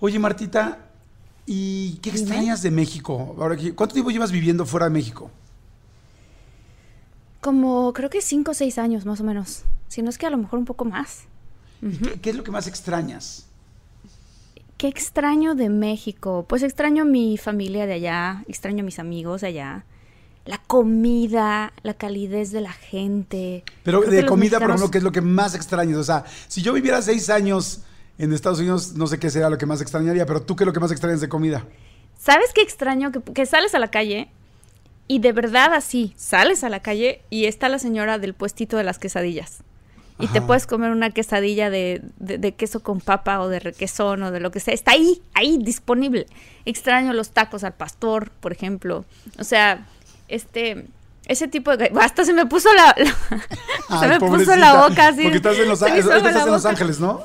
Oye, Martita, ¿y qué extrañas de México? Ahora, ¿Cuánto tiempo llevas viviendo fuera de México? Como creo que cinco o seis años más o menos. Si no es que a lo mejor un poco más. ¿Qué, qué es lo que más extrañas? ¿Qué extraño de México? Pues extraño mi familia de allá, extraño mis amigos de allá, la comida, la calidez de la gente. Pero Creo de comida, por ejemplo, ¿qué es lo que más extrañas? O sea, si yo viviera seis años en Estados Unidos, no sé qué sería lo que más extrañaría, pero tú, ¿qué es lo que más extrañas de comida? ¿Sabes qué extraño? Que, que sales a la calle y de verdad así, sales a la calle y está la señora del puestito de las quesadillas. Y te puedes comer una quesadilla de, de- de queso con papa o de requesón o de lo que sea. Está ahí, ahí, disponible. Extraño los tacos al pastor, por ejemplo. O sea, este... Ese tipo de... Hasta se me puso la... la- se me puso la boca así. Porque estás en Los, estás en Los. Ángeles, ¿no?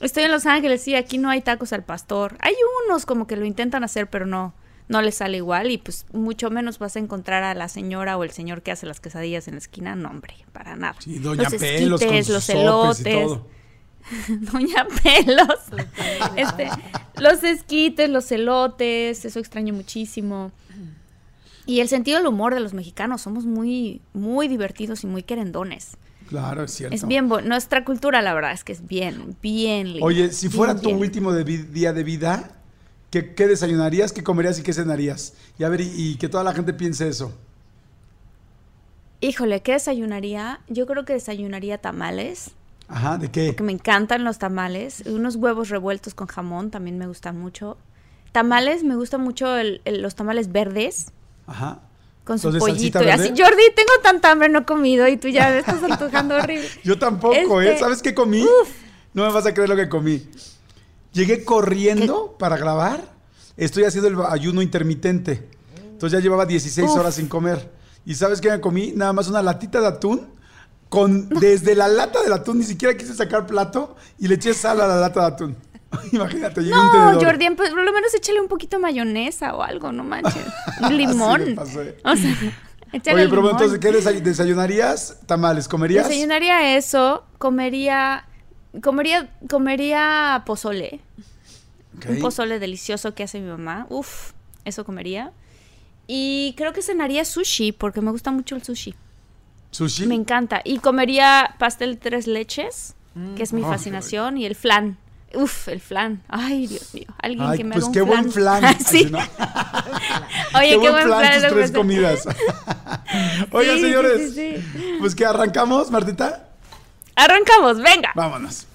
Estoy en Los Ángeles, sí, aquí no hay tacos al pastor. Hay unos como que lo intentan hacer, pero no, no les sale igual y pues mucho menos vas a encontrar a la señora o el señor que hace las quesadillas en la esquina, no hombre, para nada. Sí, Doña los Pelos con esquites, los sopes y elotes, todo. Doña Pelos, este, los esquites, los elotes, eso extraño muchísimo. Y el sentido del humor de los mexicanos, somos muy, muy divertidos y muy querendones. Claro, es cierto. Es bien, nuestra cultura la verdad es que es bien, bien linda. Oye, si fuera bien, tu bien. último de día de vida, ¿qué, qué desayunarías, qué comerías y qué cenarías? Y a ver, y, y que toda la gente piense eso. Híjole, ¿qué desayunaría? Yo creo que desayunaría tamales, Ajá, ¿de qué? porque me encantan los tamales. Unos huevos revueltos con jamón también me gustan mucho. Tamales, me gustan mucho el- el- los tamales verdes Ajá. Con su ¿Los de pollito. salsita Y así? Jordi, tengo tanta hambre, no he comido y tú ya me estás antojando horrible. Yo tampoco, ¿eh? Este, ¿Sabes qué comí? No me vas a creer lo que comí. Llegué corriendo para grabar. Estoy haciendo el ayuno intermitente. Entonces ya llevaba 16 Uf. horas sin comer. ¿Y sabes qué me comí? Nada más una latita de atún. Con, desde la lata del atún, ni siquiera quise sacar plato y le eché sal a la lata de atún. Imagínate, llegué un No. Jordi, pues, por lo menos échale un poquito de mayonesa o algo, no manches. Un limón. Sí me pasé. o sea, échale Oye, pero limón. entonces, ¿qué desay- desayunarías? ¿Tamales? ¿Comerías? Desayunaría eso, comería, comería, comería pozole. Un pozole delicioso que hace mi mamá. Uf, eso comería. Y creo que cenaría sushi, porque me gusta mucho el sushi. ¿Sushi? Me encanta. Y comería pastel de tres leches, que es mi fascinación, y el flan. Uf, el flan. Ay, Dios mío. Alguien Ay, que me pues haga un qué buen flan. sí. Ay, no. Oye, qué, buen plan flan. tus tres comidas. Oigan, Sí, señores, sí. pues que arrancamos, Martita. Arrancamos, venga. Vámonos.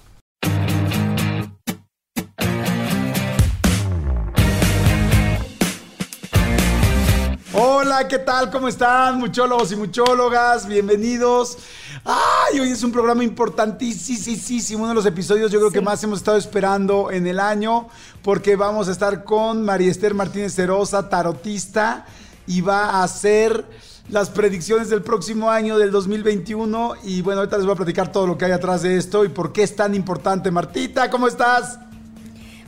Hola, ¿qué tal? ¿Cómo están, muchólogos y muchólogas? Bienvenidos. Ay, hoy es un programa importantísimo, uno de los episodios yo creo que más hemos estado esperando en el año, porque vamos a estar con María Esther Martínez Cerosa, tarotista, y va a hacer las predicciones del próximo año, del 2021. Y bueno, ahorita les voy a platicar todo lo que hay atrás de esto y por qué es tan importante. Martita, ¿cómo estás?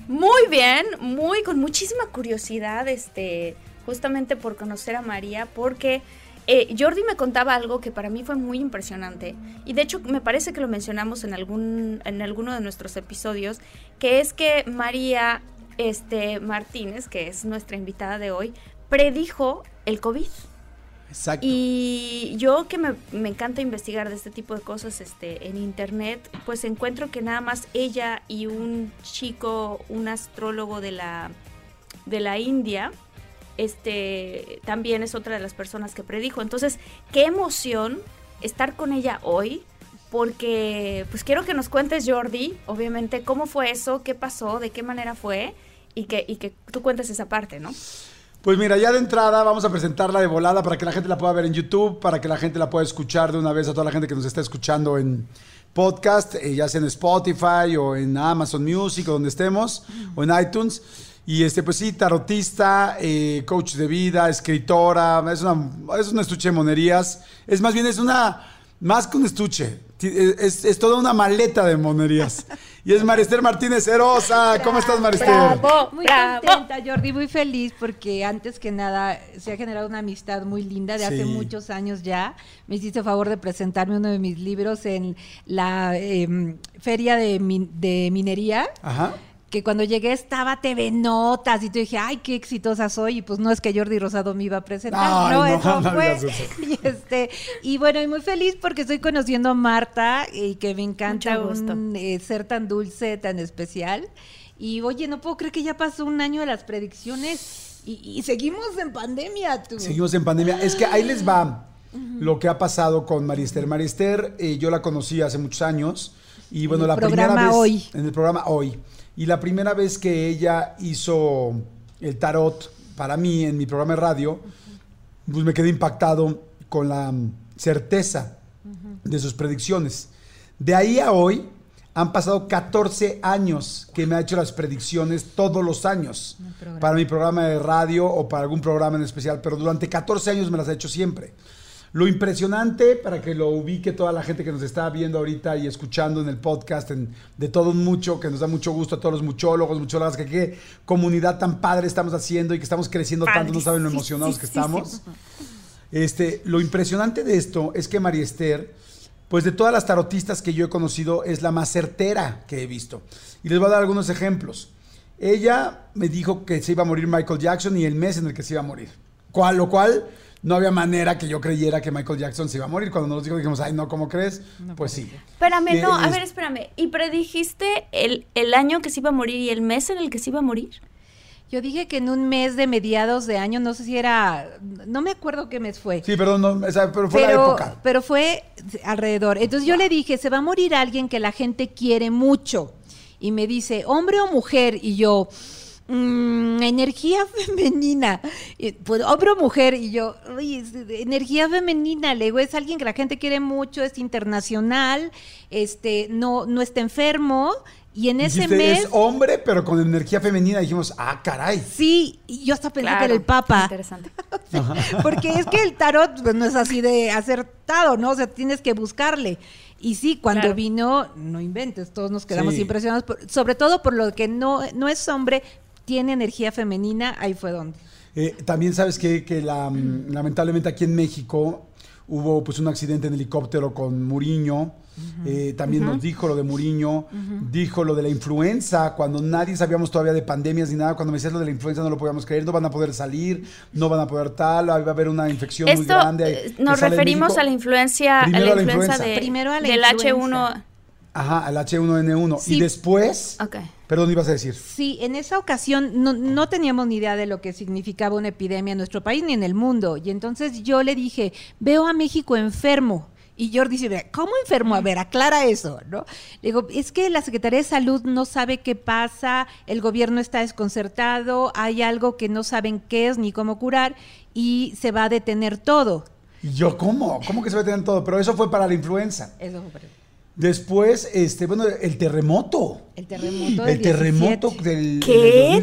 Muy bien, muy con muchísima curiosidad, este, justamente por conocer a María, porque eh, Jordi me contaba algo que para mí fue muy impresionante y de hecho me parece que lo mencionamos en algún en alguno de nuestros episodios, que es que María este Martínez, que es nuestra invitada de hoy, predijo el COVID. Exacto. Y yo que me, me encanta investigar de este tipo de cosas este, en internet, pues encuentro que nada más ella y un chico, un astrólogo de la, de la India, este, también es otra de las personas que predijo. Entonces, qué emoción estar con ella hoy, porque pues quiero que nos cuentes, Jordi, obviamente, cómo fue eso, qué pasó, de qué manera fue, y que, y que tú cuentes esa parte, ¿no? Pues mira, ya de entrada vamos a presentarla de volada para que la gente la pueda ver en YouTube, para que la gente la pueda escuchar de una vez a toda la gente que nos está escuchando en podcast, eh, ya sea en Spotify o en Amazon Music o donde estemos, o en iTunes. Y este, pues sí, tarotista, eh, coach de vida, escritora, es, una, es un estuche de monerías. Es más bien, es una, más que un estuche, es, es toda una maleta de monerías. Y es Marister Martínez Herosa. ¿Cómo estás, Marister? Bravo. Muy Bravo. contenta, Jordi, muy feliz porque antes que nada se ha generado una amistad muy linda de hace muchos años ya. Me hiciste favor de presentarme uno de mis libros en la em, feria de, min- de minería. Ajá. Que cuando llegué estaba TV Notas y te dije, ay, qué exitosa soy. Y pues no es que Jordi Rosado me iba a presentar, Ay, no, no, eso no fue. eso. Y, este, y bueno, y muy feliz porque estoy conociendo a Marta y que me encanta Mucho gusto. un, eh, ser tan dulce, tan especial. Y oye, no puedo creer que ya pasó un año de las predicciones y, y seguimos en pandemia. Tú. Seguimos en pandemia. Es que ahí les va lo que ha pasado con Marister. Marister, eh, yo la conocí hace muchos años. Y bueno, el la primera programa vez. Hoy. En el programa hoy. Y la primera vez que ella hizo el tarot para mí en mi programa de radio, pues me quedé impactado con la mm, certeza de sus predicciones. De ahí a hoy han pasado 14 años que me ha hecho las predicciones todos los años para mi programa de radio o para algún programa en especial, pero durante 14 años me las ha hecho siempre. Lo impresionante, para que lo ubique toda la gente que nos está viendo ahorita y escuchando en el podcast, en- de todo mucho, que nos da mucho gusto a todos los muchólogos, muchólogas, que qué comunidad tan padre estamos haciendo y que estamos creciendo tanto, no saben lo emocionados que estamos. Este, lo impresionante de esto es que María Esther, pues de todas las tarotistas que yo he conocido, es la más certera que he visto. Y les voy a dar algunos ejemplos. Ella me dijo que se iba a morir Michael Jackson y el mes en el que se iba a morir. Cual, lo cual no había manera que yo creyera que Michael Jackson se iba a morir. Cuando nos dijo, dijimos, ay, no, ¿cómo crees? pues sí. Espérame, Eh, no, a es- ver, espérame. ¿Y predijiste el, el año que se iba a morir y el mes en el que se iba a morir? Yo dije que en un mes de mediados de año, no sé si era, no me acuerdo qué mes fue. Sí, perdón, no, esa- pero fue la época. pero fue alrededor. Entonces yo le dije, se va a morir alguien que la gente quiere mucho. Y me dice, hombre o mujer. Y yo, "Mm, energía femenina. Y, pues hombre o mujer. Y yo, "Uy, es de- energía femenina. Le digo, es alguien que la gente quiere mucho, es internacional, este, no, no está enfermo. Y en ese Dijiste, mes... es hombre, pero con energía femenina. Dijimos, ah, caray. Sí, y yo hasta pensé que era el Papa. Interesante. Porque es que el tarot pues, no es así de acertado, ¿no? O sea, tienes que buscarle. Y sí, cuando Claro. vino, no inventes, todos nos quedamos Sí. impresionados, por- sobre todo por lo que no, no es hombre, tiene energía femenina, ahí fue donde. Eh, también sabes que, que la, mm, lamentablemente aquí en México hubo pues un accidente en helicóptero con Muriño. Eh, también nos dijo lo de Muriño, dijo lo de la influenza, cuando nadie sabíamos todavía de pandemias ni nada, cuando me decías lo de la influenza no lo podíamos creer, no van a poder salir, no van a poder tal, va a haber una infección muy grande. eh, nos referimos a la influencia, a Primero la a la influenza de, Primero a la del influenza. H1. Ajá, al H1N1. Sí. Y después, Ok. Perdón, ibas a decir. Sí, en esa ocasión no, no teníamos ni idea de lo que significaba una epidemia en nuestro país ni en el mundo. Y entonces yo le dije, veo a México enfermo. Y Jordi dice, ¿cómo enfermo? A ver, aclara eso, ¿no? Le digo, es que la Secretaría de Salud no sabe qué pasa, el gobierno está desconcertado, hay algo que no saben qué es ni cómo curar y se va a detener todo. Y yo, ¿cómo? ¿Cómo que se va a tener todo? Pero eso fue para la influenza. Eso fue para- Después, este, bueno, el terremoto. el terremoto del El terremoto 17. del. del ¿Qué?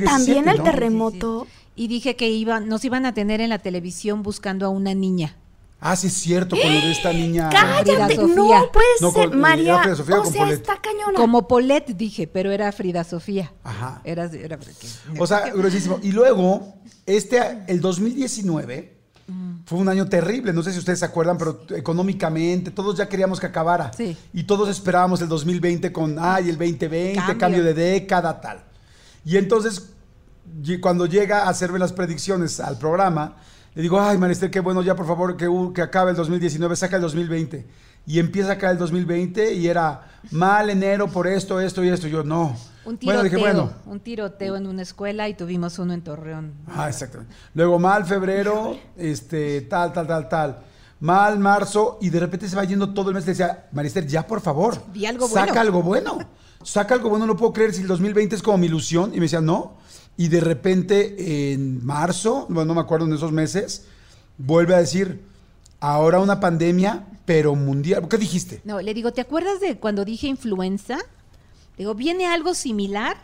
2017, ¿También el ¿no? terremoto? Y dije que iban, nos iban a tener en la televisión buscando a una niña. Ah, sí, es cierto, con lo de esta niña. ¡Cállate! Sofía. No puede No, ser, con- María. era Frida Sofía o con sea, Polet. está cañona. Como Paulette dije, pero era Frida Sofía. Ajá. Era, era O sea, gruesísimo. Y luego, este, el 2019 fue un año terrible. No sé si ustedes se acuerdan, pero económicamente todos ya queríamos que acabara. Sí. Y todos esperábamos el 2020 con, ay, el 2020, Cambio. cambio, de década, tal. Y entonces, y- cuando llega a hacerme las predicciones al programa, Le digo, ay, Marister, qué bueno, ya por favor que, que acabe el 2019, saca el 2020. Y empieza acá el 2020 y era mal enero por esto, esto y esto. Yo, no. Un Bueno, tiroteo, dije, bueno. un tiroteo en una escuela y tuvimos uno en Torreón. Ah, exactamente. Luego mal febrero, este, tal, tal, tal, tal. Mal marzo y de repente se va yendo todo el mes. Le decía, Marister, ya por favor. Di algo saca bueno". algo bueno. Saca algo bueno, no puedo creer si el 2020 es como mi ilusión. Y me decía, no. Y de repente en marzo, bueno, no me acuerdo en esos meses, vuelve a decir, ahora una pandemia, pero mundial. ¿Qué dijiste? No, le digo, ¿te acuerdas de cuando dije influenza? Le digo, viene algo similar,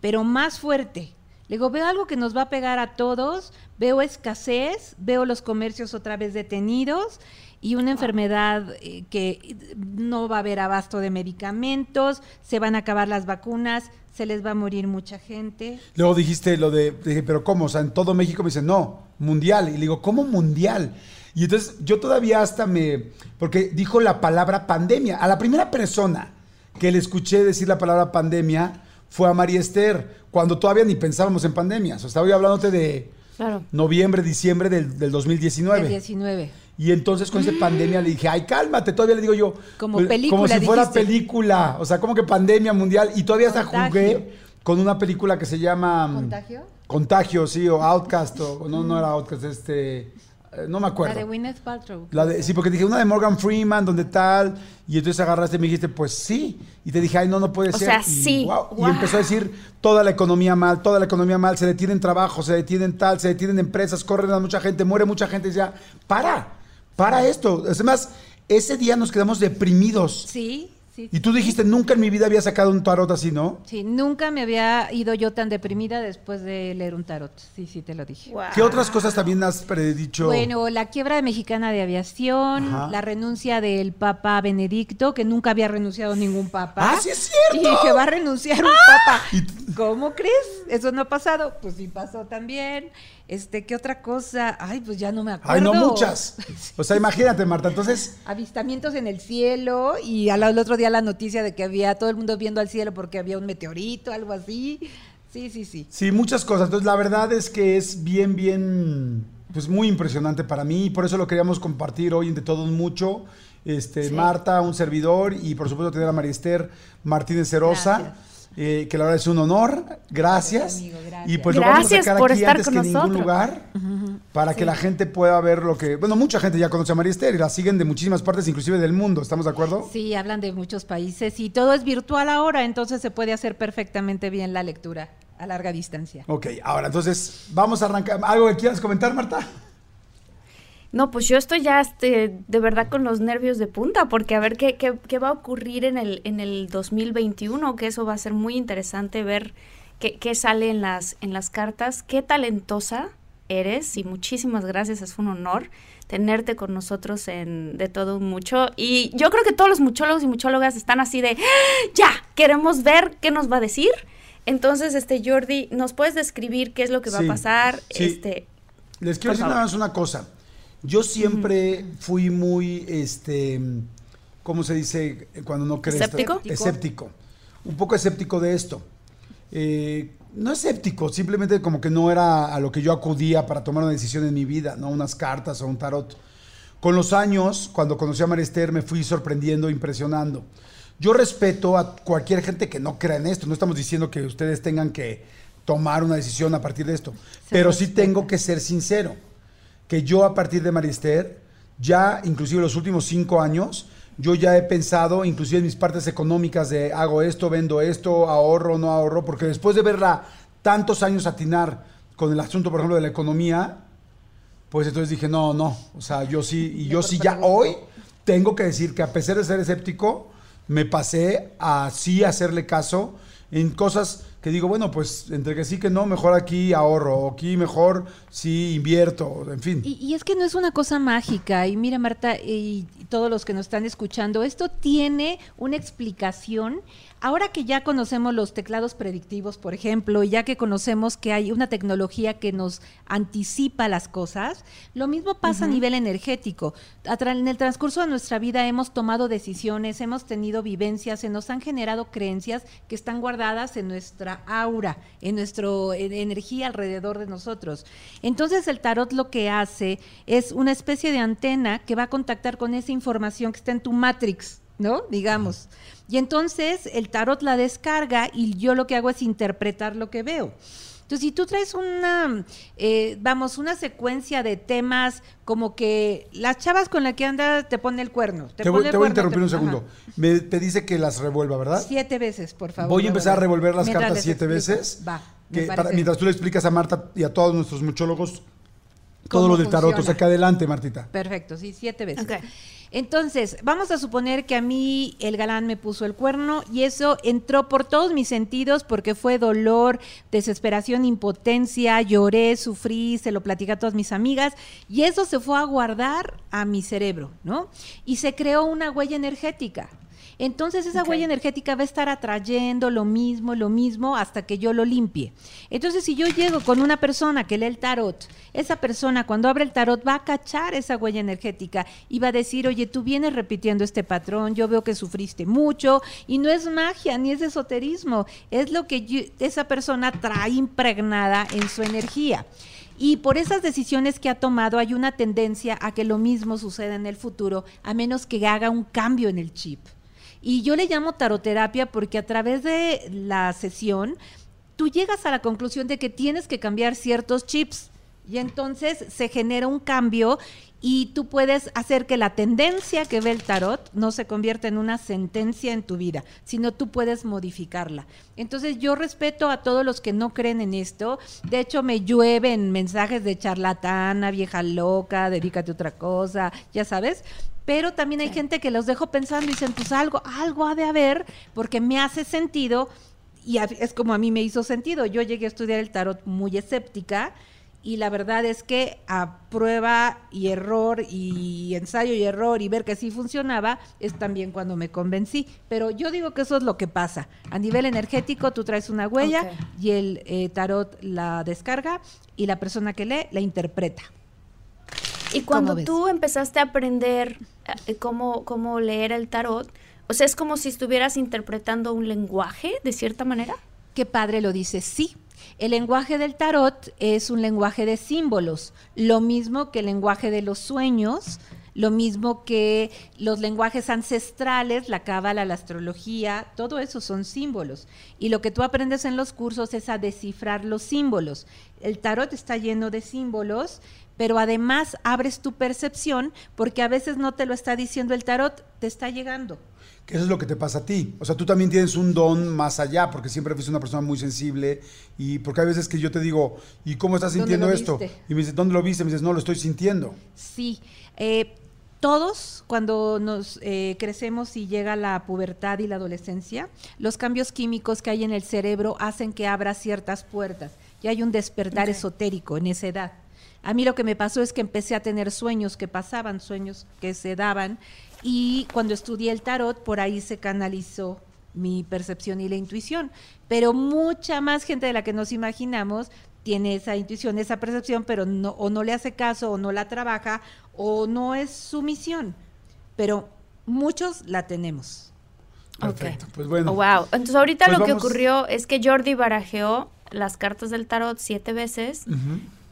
pero más fuerte. Le digo, veo algo que nos va a pegar a todos, veo escasez, veo los comercios otra vez detenidos y una enfermedad eh, que no va a haber abasto de medicamentos, se van a acabar las vacunas, se les va a morir mucha gente. Luego dijiste lo de, dije, pero ¿cómo? O sea, en todo México me dicen, no, mundial. Y le digo, ¿cómo mundial? Y entonces yo todavía hasta me, porque dijo la palabra pandemia. A la primera persona que le escuché decir la palabra pandemia fue a María Esther, cuando todavía ni pensábamos en pandemias. O sea, estaba yo hablándote de Claro. noviembre, diciembre del, del 2019. El 19. Y entonces con esa pandemia le dije, ay, cálmate, todavía le digo yo. Como pues, película, Como si fuera película. O sea, como que pandemia mundial. Y todavía hasta jugué con una película que se llama... mm, ¿Contagio? Contagio, sí, o Outcast, o no, no era Outcast, este... eh, No me La acuerdo. de Gwyneth Paltrow. La de- sí, porque dije una de Morgan Freeman, donde tal, y entonces agarraste y me dijiste, pues sí, y te dije, ay, no, no puede O ser. sea, y, sí, y empezó a decir toda la economía mal, toda la economía mal, se detienen trabajos, se detienen tal, se detienen empresas, corren a mucha gente, muere mucha gente, y decía, para, para esto. Además, ese día nos quedamos deprimidos. Sí, sí. Y tú dijiste, nunca en mi vida había sacado un tarot así, ¿no? Sí, nunca me había ido yo tan deprimida después de leer un tarot. Sí, sí, te lo dije. ¿Qué otras cosas también has predicho? Bueno, la quiebra de Mexicana de Aviación, Ajá. la renuncia del Papa Benedicto, que nunca había renunciado ningún Papa. ¡Ah, sí es cierto! Y dije, va a renunciar un Papa. ¿Cómo crees? Eso no ha pasado. Pues sí pasó también. Este, ¿qué otra cosa? Ay, pues ya no me acuerdo. Ay, no muchas. O sea, imagínate, Marta, entonces... Avistamientos en el cielo y al, al otro día la noticia de que había todo el mundo viendo al cielo porque había un meteorito, algo así. Sí, sí, sí. Sí, muchas cosas. Entonces, la verdad es que es bien, bien, pues muy impresionante para mí y por eso lo queríamos compartir hoy en De Todos Mucho. Este, Sí. Marta, un servidor y por supuesto tener a María Esther Martínez Cerosa, Gracias. Eh, que la verdad es un honor. Gracias. Amigo, gracias. Y pues lo vamos a sacar por aquí estar antes con que en ningún nosotros. lugar para que la gente pueda ver lo que... Bueno, mucha gente ya conoce a María Esther y la siguen de muchísimas partes, inclusive del mundo. ¿Estamos de acuerdo? Sí, hablan de muchos países y todo es virtual ahora, entonces se puede hacer perfectamente bien la lectura a larga distancia. Ok, ahora entonces vamos a arrancar. ¿Algo que quieras comentar, Marta? No, pues yo estoy ya este, de verdad con los nervios de punta, porque a ver qué, qué, qué va a ocurrir en el, en el 2021, que eso va a ser muy interesante ver qué, qué sale en las, en las cartas, qué talentosa eres y muchísimas gracias, es un honor tenerte con nosotros en De Todo Un Mucho. Y yo creo que todos los muchólogos y muchólogas están así de, ¡Ah! ya, queremos ver qué nos va a decir. Entonces, este Jordi, ¿nos puedes describir qué es lo que va a pasar? sí. Este, Les quiero decir favor. nada más una cosa. Yo siempre fui muy, este, ¿cómo se dice cuando no crees? ¿Escéptico? Escéptico. Un poco escéptico de esto. Eh, no escéptico, simplemente como que no era a lo que yo acudía para tomar una decisión en mi vida, no unas cartas o un tarot. Con los años, cuando conocí a María Esther, me fui sorprendiendo, impresionando. Yo respeto a cualquier gente que no crea en esto. No estamos diciendo que ustedes tengan que tomar una decisión a partir de esto. pero sí tengo que ser sincero. Que yo a partir de María Esther, ya inclusive los últimos cinco años, yo ya he pensado, inclusive en mis partes económicas, de hago esto, vendo esto, ahorro, no ahorro, porque después de verla tantos años atinar con el asunto, por ejemplo, de la economía, pues entonces dije, no, no, o sea, yo sí, y yo sí ya hoy tengo que decir que a pesar de ser escéptico, me pasé a sí hacerle caso en cosas que digo, bueno, pues entre que sí que no, mejor aquí ahorro, o aquí mejor sí invierto, en fin. Y, y es que no es una cosa mágica. Y mira, Marta, y todos los que nos están escuchando, esto tiene una explicación. Ahora que ya conocemos los teclados predictivos, por ejemplo, y ya que conocemos que hay una tecnología que nos anticipa las cosas, lo mismo pasa a nivel energético. En el transcurso de nuestra vida hemos tomado decisiones, hemos tenido vivencias, se nos han generado creencias que están guardadas en nuestra aura, en nuestra energía alrededor de nosotros. Entonces el tarot lo que hace es una especie de antena que va a contactar con esa información que está en tu matrix, ¿no? Digamos. Y entonces el tarot la descarga y yo lo que hago es interpretar lo que veo. Entonces, si tú traes una, eh, vamos, una secuencia de temas como que las chavas con las que andas te pone el cuerno. Te, voy, a interrumpir un segundo. Me, te dice que las revuelva, ¿verdad? Siete veces, por favor. Voy a empezar a revolver las cartas siete veces. Va. mientras tú le explicas a Marta y a todos nuestros muchólogos todo lo del tarot. O sea, que adelante, Martita. Perfecto, sí, siete veces. Okay. Entonces, vamos a suponer que a mí el galán me puso el cuerno y eso entró por todos mis sentidos porque fue dolor, desesperación, impotencia, lloré, sufrí, se lo platicé a todas mis amigas y eso se fue a guardar a mi cerebro, ¿no? Y se creó una huella energética. Entonces esa huella energética va a estar atrayendo lo mismo, lo mismo hasta que yo lo limpie. Entonces si yo llego con una persona que lee el tarot, esa persona cuando abre el tarot va a cachar esa huella energética y va a decir, oye, tú vienes repitiendo este patrón, yo veo que sufriste mucho y no es magia ni es esoterismo, es lo que esa persona trae impregnada en su energía. Y por esas decisiones que ha tomado hay una tendencia a que lo mismo suceda en el futuro, a menos que haga un cambio en el chip. Y yo le llamo taroterapia porque a través de la sesión tú llegas a la conclusión de que tienes que cambiar ciertos chips. Y entonces se genera un cambio y tú puedes hacer que la tendencia que ve el tarot no se convierta en una sentencia en tu vida, sino tú puedes modificarla. Entonces yo respeto a todos los que no creen en esto. De hecho, me llueven mensajes de charlatana, vieja loca, dedícate a otra cosa, ya sabes pero también hay gente que los dejo pensando y dicen, pues algo, algo ha de haber, porque me hace sentido, y es como a mí me hizo sentido. Yo llegué a estudiar el tarot muy escéptica, y la verdad es que a prueba y error y ensayo y error y ver que sí funcionaba es también cuando me convencí. Pero yo digo que eso es lo que pasa. A nivel energético tú traes una huella y el eh, tarot la descarga y la persona que lee la interpreta. Y cuando tú empezaste a aprender eh, cómo, cómo leer el tarot, o sea, es como si estuvieras interpretando un lenguaje, de cierta manera. Qué padre lo dice, sí. El lenguaje del tarot es un lenguaje de símbolos, lo mismo que el lenguaje de los sueños, lo mismo que los lenguajes ancestrales, la cábala, la astrología, todo eso son símbolos. Y lo que tú aprendes en los cursos es a descifrar los símbolos. El tarot está lleno de símbolos, pero además abres tu percepción porque a veces no te lo está diciendo el tarot, te está llegando. Que eso es lo que te pasa a ti. O sea, tú también tienes un don más allá, porque siempre fuiste una persona muy sensible. Y porque hay veces que yo te digo, ¿y cómo estás sintiendo esto? Y me dices, ¿dónde lo viste? me dices, no, lo estoy sintiendo. Sí. Eh, todos, cuando nos eh, crecemos y llega la pubertad y la adolescencia, los cambios químicos que hay en el cerebro hacen que abra ciertas puertas. Y hay un despertar esotérico en esa edad. A mí lo que me pasó es que empecé a tener sueños que pasaban, sueños que se daban, y cuando estudié el tarot, por ahí se canalizó mi percepción y la intuición. Pero mucha más gente de la que nos imaginamos tiene esa intuición, esa percepción, pero no, o no le hace caso, o no la trabaja, o no es su misión. Pero muchos la tenemos. Perfecto, pues bueno. Oh, wow. Entonces ahorita pues lo que ocurrió es que Jordi barajeó las cartas del tarot siete veces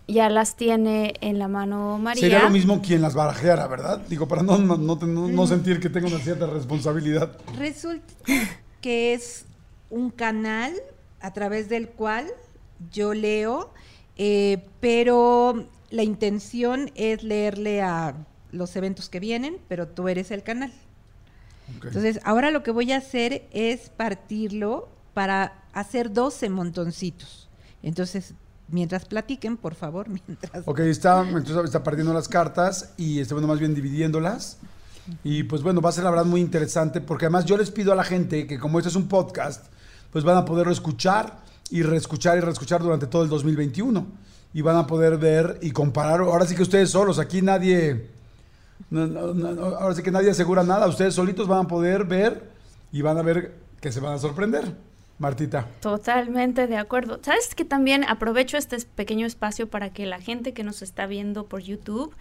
ya las tiene en la mano María. Sería lo mismo quien las barajeara, ¿verdad? Digo, para no, no, no, sentir que tengo una cierta responsabilidad. Resulta que es un canal a través del cual yo leo, eh, pero la intención es leerle a los eventos que vienen, pero tú eres el canal. Entonces, ahora lo que voy a hacer es partirlo para hacer 12 montoncitos. Entonces, mientras platiquen, por favor, mientras... Ok, está, está partiendo las cartas y está bueno, más bien dividiéndolas. Y pues bueno, va a ser la verdad muy interesante porque además yo les pido a la gente que como este es un podcast, pues van a poderlo escuchar y reescuchar y reescuchar durante todo el 2021. Y van a poder ver y comparar. Ahora sí que ustedes solos, aquí nadie... ahora sí que nadie asegura nada. Ustedes solitos van a poder ver y van a ver que se van a sorprender. Martita. Totalmente de acuerdo. Sabes que también aprovecho este pequeño espacio para que la gente que nos está viendo por YouTube,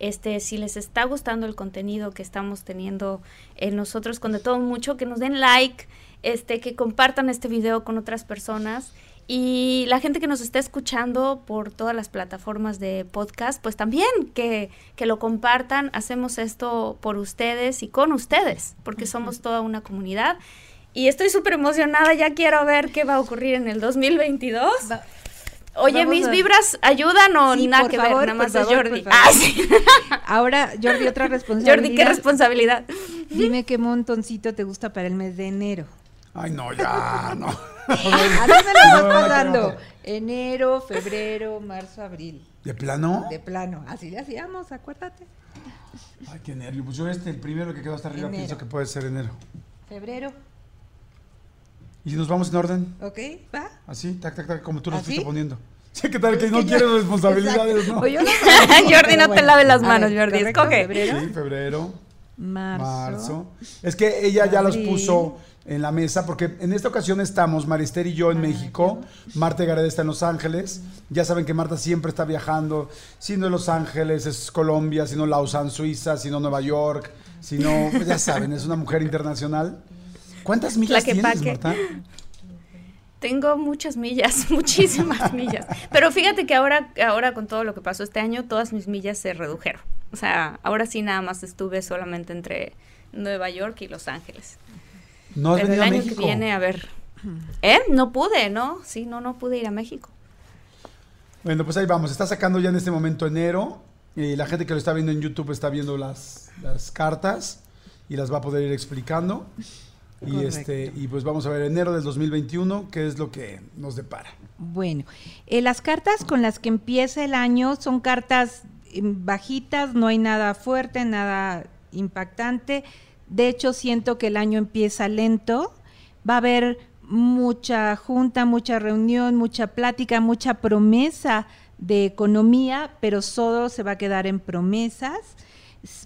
este, si les está gustando el contenido que estamos teniendo en nosotros con de todo mucho, que nos den like, este, que compartan este video con otras personas. Y la gente que nos está escuchando por todas las plataformas de podcast, pues también que, que lo compartan. Hacemos esto por ustedes y con ustedes, porque somos toda una comunidad. Y estoy súper emocionada, ya quiero ver qué va a ocurrir en el 2022. Va- Oye, Vamos ¿mis a- vibras ayudan o Sí, nada que favor, ver? Nada más favor, Jordi. Ah, sí. Ahora, Jordi, otra responsabilidad. Jordi, qué responsabilidad. Dime qué montoncito te gusta para el mes de enero. Ay, no, ya, no. A mí me lo vas No, pasando. no. Enero, febrero, marzo, abril. ¿De plano? De plano. Así le hacíamos, acuérdate. Ay, qué nervio. Pues yo este, el primero que quedó hasta arriba, Enero. pienso que puede ser enero. Febrero, ¿Y nos vamos en orden? ¿ok? ¿Va? Así, tac, tac, tac, como tú lo ¿Así? fuiste poniendo. Sí, ¿qué tal? Que no que yo- quieres responsabilidades, Exacto. ¿no? Yo no Jordi, no te laves las manos, Jordi, correcto, escoge. Febrero, Sí, febrero, marzo. marzo. Es que ella ya los puso en la mesa, porque en esta ocasión estamos, Marister y yo en México, Marta Gareda está en Los Ángeles, ya saben que Marta siempre está viajando, si no es Los Ángeles, es Colombia, si no Lausanne, Suiza, si no Nueva York, si no, pues ya saben, es una mujer internacional. ¿Cuántas millas tienes, paque. Marta? Tengo muchas millas, muchísimas millas. Pero fíjate que ahora, ahora con todo lo que pasó este año, todas mis millas se redujeron. O sea, ahora sí nada más estuve solamente entre Nueva York y Los Ángeles. No has Pero el venido a año México. que viene, a ver. ¿Eh? No pude, ¿no? Sí, no, no pude ir a México. Bueno, pues ahí vamos. Está sacando ya en este momento enero. Y la gente que lo está viendo en YouTube está viendo las, las cartas y las va a poder ir explicando. Y, Correcto. este, y pues vamos a ver enero del 2021, qué es lo que nos depara. Bueno, eh, las cartas con las que empieza el año son cartas em, bajitas, no hay nada fuerte, nada impactante. De hecho, siento que el año empieza lento. Va a haber mucha junta, mucha reunión, mucha plática, mucha promesa de economía, pero solo se va a quedar en promesas.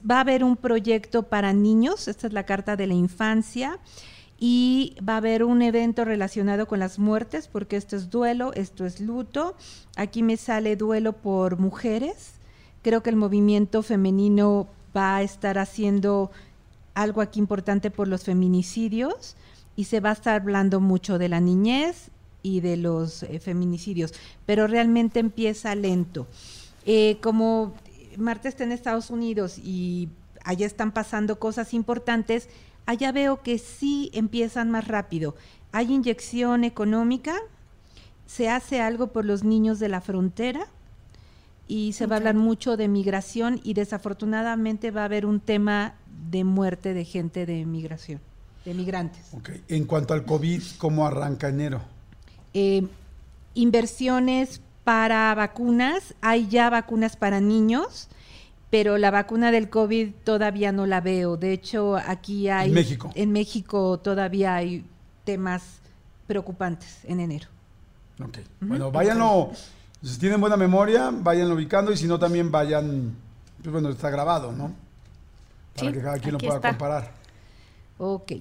Va a haber un proyecto para niños, esta es la carta de la infancia, y va a haber un evento relacionado con las muertes, porque esto es duelo, esto es luto. Aquí me sale duelo por mujeres. Creo que el movimiento femenino va a estar haciendo algo aquí importante por los feminicidios y se va a estar hablando mucho de la niñez y de los eh, feminicidios, pero realmente empieza lento. Eh, como Marta está en Estados Unidos y allá están pasando cosas importantes, allá veo que sí empiezan más rápido. Hay inyección económica, se hace algo por los niños de la frontera y se va a hablar mucho de migración y desafortunadamente va a haber un tema de muerte de gente de migración, de migrantes. Ok. En cuanto al COVID, ¿cómo arranca enero? Eh, inversiones para vacunas, hay ya vacunas para niños, pero la vacuna del COVID todavía no la veo. De hecho, aquí hay... En México. En México todavía hay temas preocupantes en enero. Ok. Bueno, váyanlo. Si tienen buena memoria, váyanlo ubicando y si no, también vayan. Pues bueno, está grabado, ¿no? Para Sí, que cada quien lo pueda está. comparar. Ok.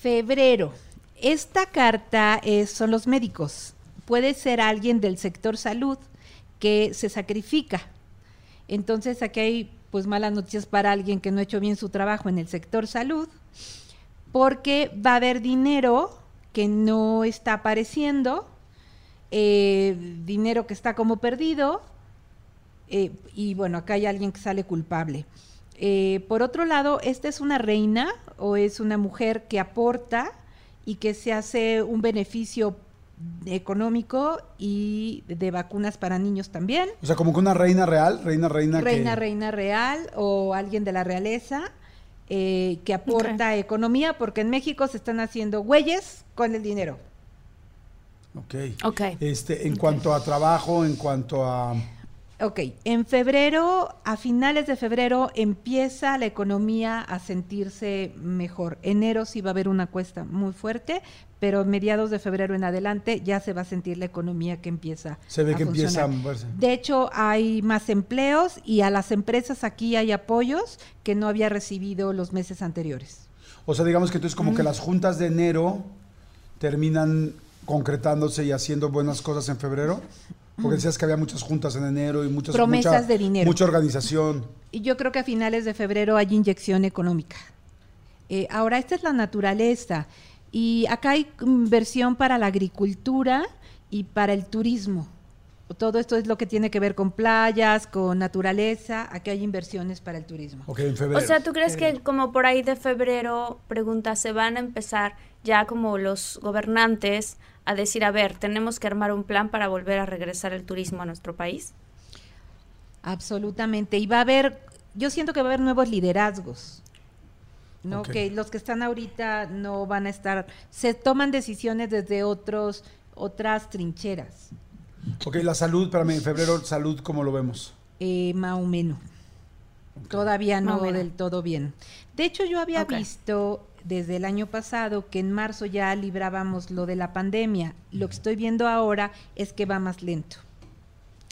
Febrero. Esta carta es, son los médicos. Puede ser alguien del sector salud que se sacrifica. Entonces aquí hay pues malas noticias para alguien que no ha hecho bien su trabajo en el sector salud, porque va a haber dinero que no está apareciendo, eh, dinero que está como perdido, eh, y bueno, acá hay alguien que sale culpable. Eh, por otro lado, esta es una reina o es una mujer que aporta y que se hace un beneficio económico y de vacunas para niños también. O sea, como que una reina real, reina, reina. Reina, que... reina real o alguien de la realeza eh, que aporta economía, porque en México se están haciendo güeyes con el dinero. Ok. Ok. Este, en cuanto a trabajo, en cuanto a. Ok, en febrero, a finales de febrero, empieza la economía a sentirse mejor. Enero sí va a haber una cuesta muy fuerte, pero mediados de febrero en adelante ya se va a sentir la economía que empieza. Se ve a que empieza a funcionar. moverse. De hecho, hay más empleos y a las empresas aquí hay apoyos que no había recibido los meses anteriores. O sea, digamos que entonces, como Mm. que las juntas de enero terminan concretándose y haciendo buenas cosas en febrero. Porque decías que había muchas juntas en enero y muchas Mm. Promesas mucha- de dinero. Mucha organización. Y yo creo que a finales de febrero hay inyección económica. Eh, ahora, esta es la naturaleza. Y acá hay inversión para la agricultura y para el turismo. Todo esto es lo que tiene que ver con playas, con naturaleza. Aquí hay inversiones para el turismo. Ok, en febrero. O sea, ¿tú crees que como por ahí de febrero, pregunta, se van a empezar ya como los gobernantes a decir, a ver, tenemos que armar un plan para volver a regresar el turismo a nuestro país? Absolutamente. Y va a haber, yo siento que va a haber nuevos liderazgos. ¿no? Que los que están ahorita no van a estar, se toman decisiones desde otros, otras trincheras, Ok, la salud, espérame, en febrero, salud, ¿cómo lo vemos? eh, más o menos. Todavía no del todo bien. De hecho, yo había visto desde el año pasado que en marzo ya librábamos lo de la pandemia. Lo que estoy viendo ahora es que va más lento.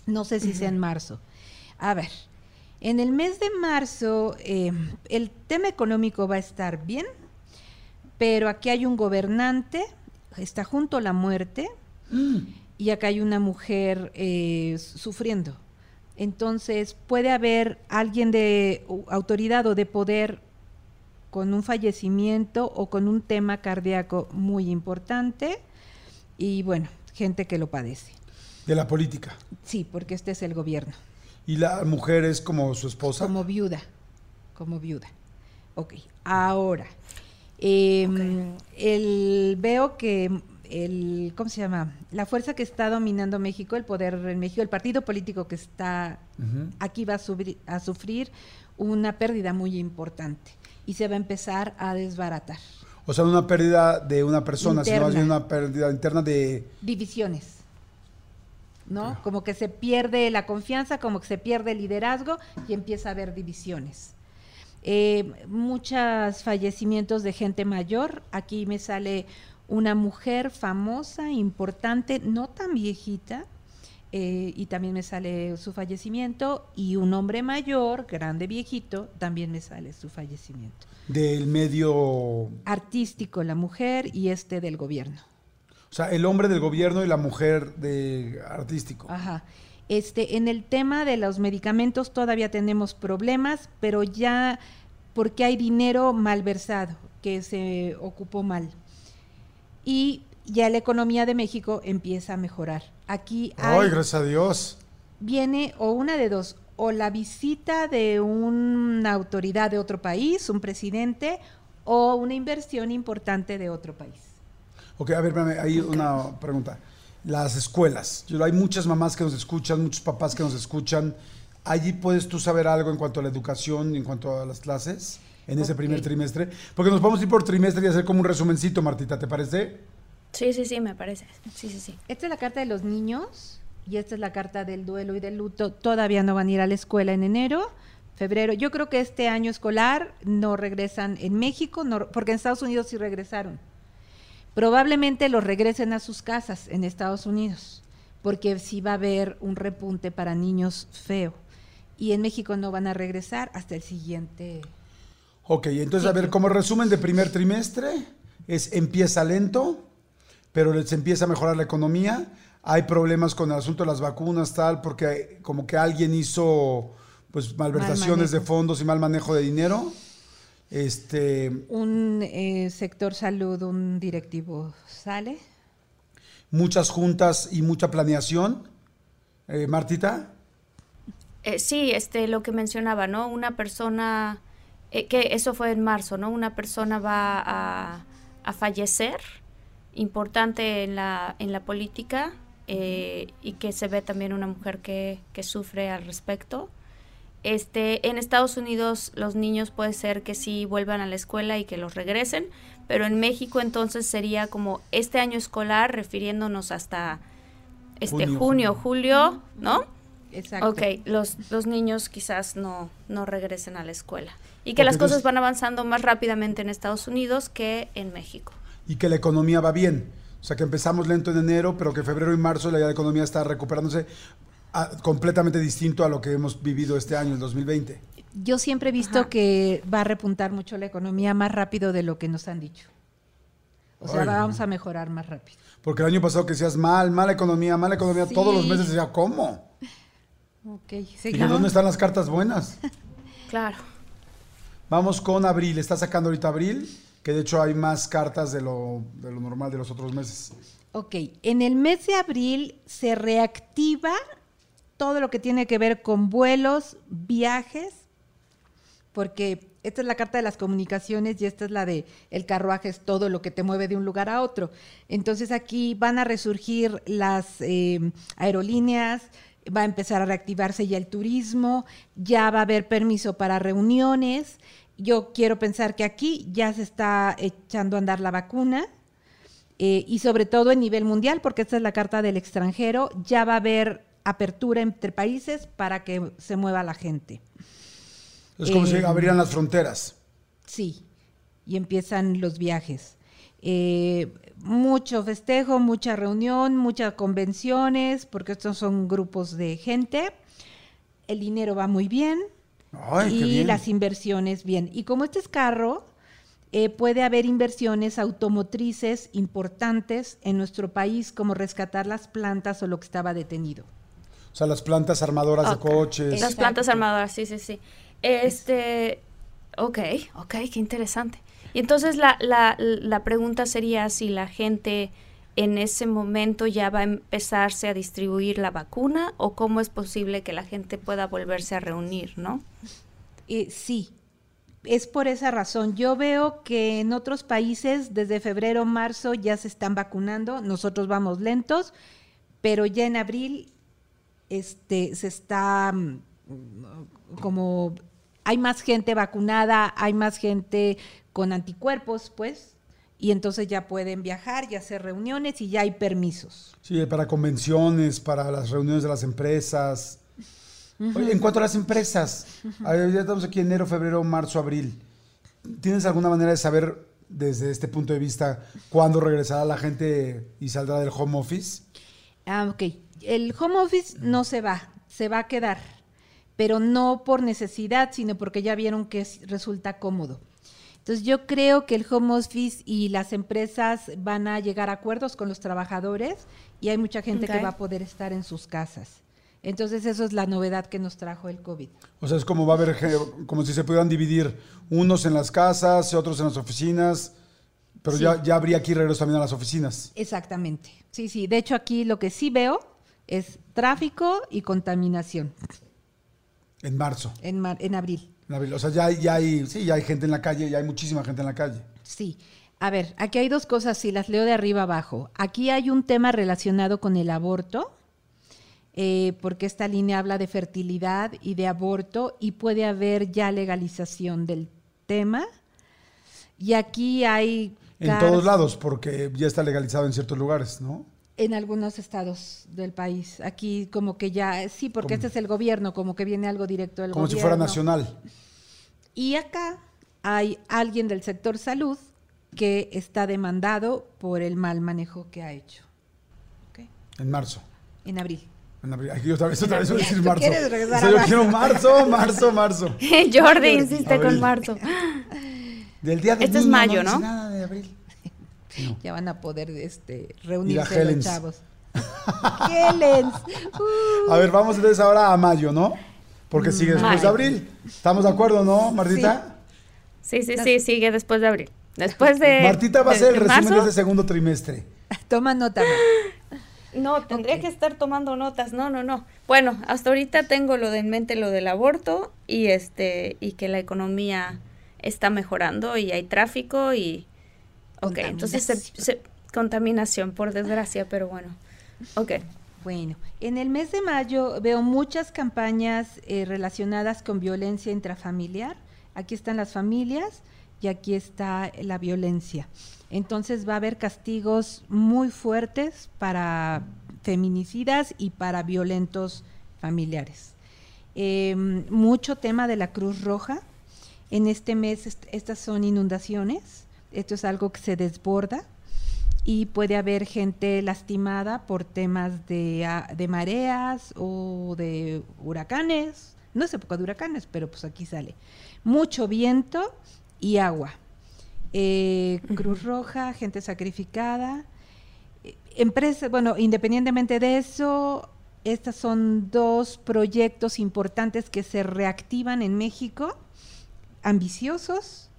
No sé si sea en marzo. A ver, en el mes de marzo eh, el tema económico va a estar bien, pero aquí hay un gobernante, está junto a la muerte, y acá hay una mujer eh, sufriendo. Entonces puede haber alguien de autoridad o de poder con un fallecimiento o con un tema cardíaco muy importante y bueno, gente que lo padece. De la política. Sí, porque este es el gobierno. Y la mujer es como su esposa. Como viuda, como viuda. Ok, ahora, em, el, veo que el, ¿cómo se llama? La fuerza que está dominando México, el poder en México, el partido político que está aquí va a, subri- a sufrir una pérdida muy importante y se va a empezar a desbaratar. O sea, no una pérdida de una persona, sino más bien una pérdida interna de... divisiones. ¿No? Como que se pierde la confianza, como que se pierde el liderazgo y empieza a haber divisiones. Eh, muchos fallecimientos de gente mayor. Aquí me sale una mujer famosa, importante, no tan viejita, eh, y también me sale su fallecimiento, y un hombre mayor, grande, viejito, también me sale su fallecimiento. del medio... O Artístico la mujer y este del gobierno. sea, el hombre del gobierno y la mujer de artístico. Ajá. Este, en el tema de los medicamentos todavía tenemos problemas, pero ya porque hay dinero malversado que se ocupó mal. Y ya la economía de México empieza a mejorar. Aquí hay, Ay, gracias a Dios. viene o una de dos, o la visita de una autoridad de otro país, un presidente, o una inversión importante de otro país. Ok, a ver, hay una pregunta. Las escuelas. Yo, hay muchas mamás que nos escuchan, muchos papás que nos escuchan. ¿Allí puedes tú saber algo en cuanto a la educación y en cuanto a las clases en ese primer trimestre? Porque nos vamos a ir por trimestre y hacer como un resumencito, Martita, ¿te parece? Sí, sí, sí, me parece. Sí, sí, sí. Esta es la carta de los niños y esta es la carta del duelo y del luto. Todavía no van a ir a la escuela en enero, febrero. Yo creo que este año escolar no regresan en México, no- porque en Estados Unidos sí regresaron. Probablemente los regresen a sus casas en Estados Unidos, porque sí va a haber un repunte para niños feo. Y en México no van a regresar hasta el siguiente. Ok, entonces, a ver, como resumen de primer trimestre, es empieza lento, pero les empieza a mejorar la economía. Hay problemas con el asunto de las vacunas, tal, porque como que alguien hizo pues malversaciones de fondos y mal manejo de dinero. Este, Un eh, sector salud, un directivo sale. muchas juntas y mucha planeación. Eh, Martita, Eh, sí, este, lo que mencionaba, ¿no? Una persona, eh, que eso fue en marzo, ¿no? Una persona va a, a fallecer, importante en la, en la política, eh, y que se ve también una mujer que, que sufre al respecto. Este, en Estados Unidos los niños puede ser que sí vuelvan a la escuela y que los regresen, pero en México entonces sería como este año escolar refiriéndonos hasta este Junio, junio, julio, ¿no? Exacto. Ok, los, los niños quizás no, no regresen a la escuela. Y que las cosas van avanzando más rápidamente en Estados Unidos que en México. Y que la economía va bien. O sea, que empezamos lento en enero, pero que febrero y marzo la economía está recuperándose ah, completamente distinto a lo que hemos vivido este año, el 2020. Yo siempre he visto Ajá. que va a repuntar mucho la economía más rápido de lo que nos han dicho. O sea, Ay, vamos a mejorar más rápido. Porque el año pasado que decías mal, mala economía, mala economía, Sí. todos los meses decía, ¿cómo? Ok, ¿Y dónde están las cartas buenas? Claro. Vamos con abril. Está sacando ahorita abril. Que de hecho hay más cartas de lo, de lo normal de los otros meses. Ok, en el mes de abril se reactiva todo lo que tiene que ver con vuelos, viajes, porque esta es la carta de las comunicaciones y esta es la de el carruaje, es todo lo que te mueve de un lugar a otro. Entonces aquí van a resurgir las eh, aerolíneas, va a empezar a reactivarse ya el turismo, ya va a haber permiso para reuniones. Yo quiero pensar que aquí ya se está echando a andar la vacuna. eh, y sobre todo en nivel mundial, porque esta es la carta del extranjero, ya va a haber apertura entre países para que se mueva la gente. Es como si Eh, abrieran las fronteras. Sí, y empiezan los viajes. Eh, mucho festejo, mucha reunión, muchas convenciones, porque estos son grupos de gente. El dinero va muy bien Ay, qué y bien. las inversiones bien. Y como este es carro, eh, puede haber inversiones automotrices importantes en nuestro país, como rescatar las plantas o lo que estaba detenido. O sea, las plantas armadoras de coches. Las plantas armadoras, sí, sí, sí. Este, ok, ok, qué interesante. Y entonces la, la, la pregunta sería si la gente en ese momento ya va a empezarse a distribuir la vacuna o cómo es posible que la gente pueda volverse a reunir, ¿no? Eh, sí, es por esa razón. Yo veo que en otros países desde febrero, marzo ya se están vacunando, nosotros vamos lentos, pero ya en abril este, se está mm, como hay más gente vacunada, hay más gente con anticuerpos, pues, y entonces ya pueden viajar y hacer reuniones y ya hay permisos. Sí, para convenciones, para las reuniones de las empresas. Oye, en cuanto a las empresas, ya estamos aquí enero, febrero, marzo, abril. ¿Tienes alguna manera de saber desde este punto de vista cuándo regresará la gente y saldrá del home office? Ah, ok. El home office no se va, se va a quedar, pero no por necesidad, sino porque ya vieron que es- resulta cómodo. Entonces yo creo que el home office y las empresas van a llegar a acuerdos con los trabajadores y hay mucha gente que va a poder estar en sus casas. Entonces eso es la novedad que nos trajo el COVID. O sea, es como va a haber, ge- como si se pudieran dividir unos en las casas y otros en las oficinas, pero Sí. ya, ya habría aquí regreso también a las oficinas. Exactamente. Sí, sí. De hecho aquí lo que sí veo es tráfico y contaminación En marzo. en, mar- en abril. O sea, ya, hay- ya hay, sí, ya hay gente en la calle, ya hay muchísima gente en la calle. Sí. A ver, aquí hay dos cosas, si las leo de arriba abajo. Aquí hay un tema relacionado con el aborto, eh, porque esta línea habla de fertilidad y de aborto y puede haber ya legalización del tema. Y aquí hay... En todos lados, porque ya está legalizado en ciertos lugares, ¿no? En algunos estados del país. Aquí como que ya, sí, porque este es el gobierno, como que viene algo directo del Como gobierno. si fuera nacional. Y acá hay alguien del sector salud que está demandado por el mal manejo que ha hecho. ¿Ok? En marzo. En abril. En abril. Aquí otra vez, otra vez voy a decir ¿Tú marzo. quieres regresar O sea, a yo marzo? quiero marzo, marzo, marzo. Jordi insiste Abril. con marzo. Del día del Este es mayo, dice ¿no? Nada de abril. No. Ya van a poder este, reunirse los chavos. Helens. Uh, A ver, vamos entonces ahora a mayo, ¿no? Porque sigue después de abril. ¿Estamos de acuerdo, no, Martita? Sí, sí, sí, sigue después de abril. Después de. Martita va a ser el resumen de este segundo trimestre. toma nota. No, tendría que estar tomando notas. No, no, no. Bueno, hasta ahorita tengo lo de en mente lo del aborto y este y que la economía está mejorando y hay tráfico y Ok, entonces se, Contaminación. se- contaminación por desgracia, pero bueno. Ok. Bueno, en el mes de mayo veo muchas campañas eh, relacionadas con violencia intrafamiliar. Aquí están las familias y aquí está la violencia. Entonces va a haber castigos muy fuertes para feminicidas y para violentos familiares. Eh, mucho tema de la Cruz Roja. En este mes est- estas son inundaciones. Esto es algo que se desborda y puede haber gente lastimada por temas de, ah, de mareas o de huracanes. No es época de huracanes, pero pues aquí sale. Mucho viento y agua. Eh, Cruz Roja, gente sacrificada. Eh, Empresas, bueno, independientemente de eso, estos son dos proyectos importantes que se reactivan en México, ambiciosos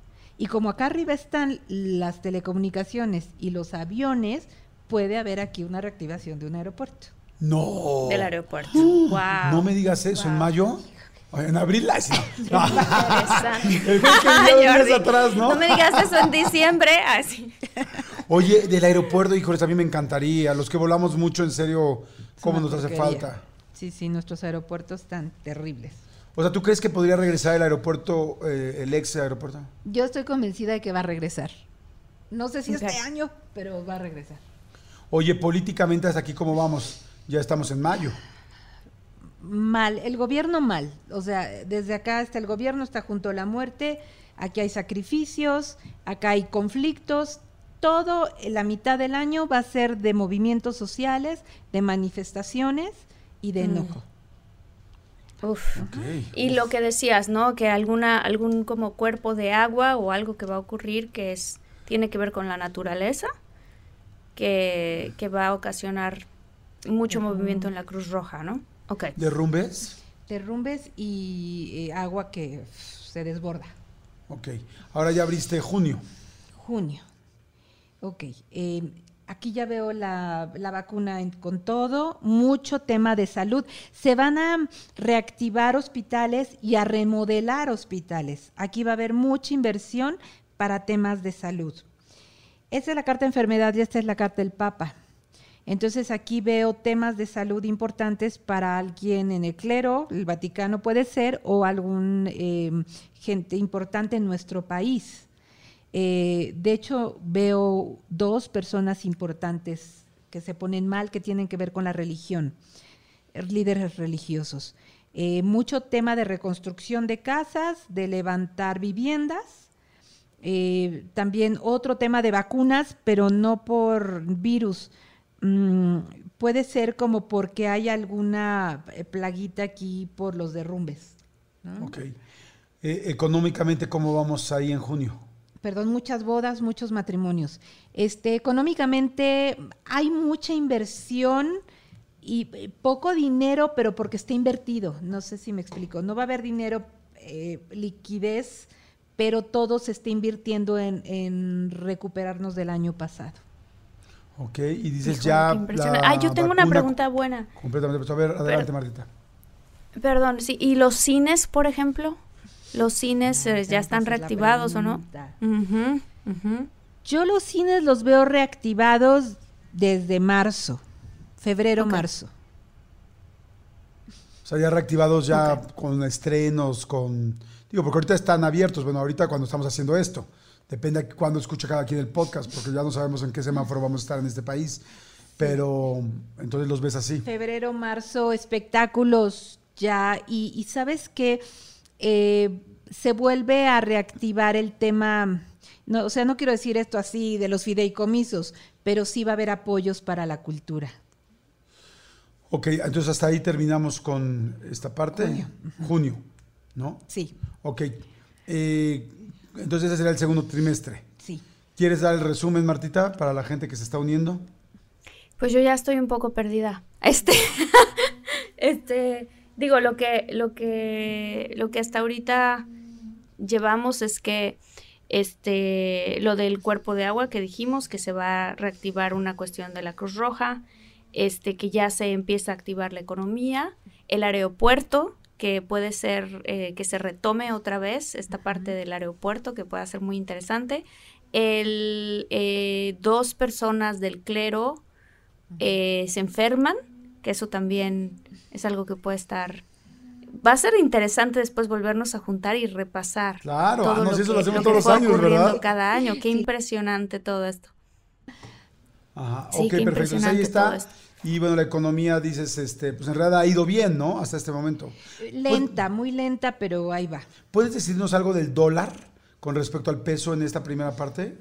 Y como acá arriba están las telecomunicaciones y los aviones, puede haber aquí una reactivación de un aeropuerto. No. Del aeropuerto. wow. No me digas eso, ¿en mayo? En abril, ay, sí, no. Me digas eso en diciembre. Así. Oye, del aeropuerto, híjoles, a mí me encantaría. Los que volamos mucho, en serio, ¿cómo nos hace falta? Sí, sí, nuestros aeropuertos están terribles. O sea, ¿tú crees que podría regresar el aeropuerto, eh, el ex aeropuerto? Yo estoy convencida de que va a regresar. No sé si este año, pero va a regresar. Oye, políticamente hasta aquí, ¿cómo vamos? Ya estamos en mayo. Mal, el gobierno mal. O sea, desde acá está el gobierno, está junto a la muerte, aquí hay sacrificios, acá hay conflictos. Todo en la mitad del año va a ser de movimientos sociales, de manifestaciones y de enojo. Uf. Y lo que decías, ¿no? Que alguna, algún como cuerpo de agua o algo que va a ocurrir que es, tiene que ver con la naturaleza, que, que va a ocasionar mucho movimiento en la Cruz Roja, ¿no? Ok. ¿Derrumbes? Derrumbes y eh, agua que se desborda. Ok. Ahora ya abriste junio. Junio. Ok. eh, aquí ya veo la, la vacuna con todo, mucho tema de salud. Se van a reactivar hospitales y a remodelar hospitales. Aquí va a haber mucha inversión para temas de salud. Esta es la carta de enfermedad y esta es la carta del Papa. Entonces aquí veo temas de salud importantes para alguien en el clero, el Vaticano puede ser, o algún eh, gente importante en nuestro país. Eh, de hecho, veo dos personas importantes que se ponen mal, que tienen que ver con la religión, eh, líderes religiosos. Eh, mucho tema de reconstrucción de casas, de levantar viviendas. Eh, también otro tema de vacunas, pero no por virus. Mm, puede ser como porque hay alguna plaguita aquí por los derrumbes. Ok. Económicamente, ¿cómo vamos ahí en junio? Perdón, muchas bodas, muchos matrimonios. Este, económicamente hay mucha inversión y eh, poco dinero, pero porque está invertido. No sé si me explico. No va a haber dinero, eh, liquidez, pero todo se está invirtiendo en, en recuperarnos del año pasado. Ok. Y dices Híjole, ya. la Ah, yo tengo una pregunta buena. Completamente. Pues a ver, adelante, Martita. Perdón, sí. ¿Y los cines, por ejemplo? ¿Los cines eh, ya están reactivados o no? Yo los cines los veo reactivados desde marzo, febrero, Ok. marzo. O sea, ya reactivados ya con estrenos, con... Digo, porque ahorita están abiertos. Bueno, ahorita cuando estamos haciendo esto. Depende de cuándo escuche cada quien el podcast, porque ya no sabemos en qué semáforo vamos a estar en este país. Pero entonces los ves así. Febrero, marzo, espectáculos ya. Y, y sabes que se vuelve a reactivar el tema. No, o sea, no quiero decir esto así de los fideicomisos, pero sí va a haber apoyos para la cultura. Ok, entonces hasta ahí terminamos con esta parte. Junio. Junio, ¿no? Sí, Ok. Eh, entonces ese será el segundo trimestre. sí. ¿Quieres dar el resumen, Martita, para la gente que se está uniendo? Pues yo ya estoy un poco perdida. Este, este, digo, lo que, lo que, lo que hasta ahorita llevamos es que, este, lo del cuerpo de agua que dijimos, que se va a reactivar una cuestión de la Cruz Roja, este, que ya se empieza a activar la economía, el aeropuerto, que puede ser eh, que se retome otra vez esta parte del aeropuerto, que pueda ser muy interesante. El, eh, dos personas del clero eh, se enferman, que eso también es algo que puede estar... Va a ser interesante después volvernos a juntar y repasar. Claro, todo ah, no, lo sí, eso lo que- hacemos que todos los años, ¿verdad? Cada año, qué impresionante todo esto. Ajá, Sí, ok, qué perfecto. Entonces ahí está. Y bueno, la economía, dices, este, pues en realidad ha ido bien, ¿no? Hasta este momento. Lenta, muy lenta, pero ahí va. ¿Puedes decirnos algo del dólar con respecto al peso en esta primera parte?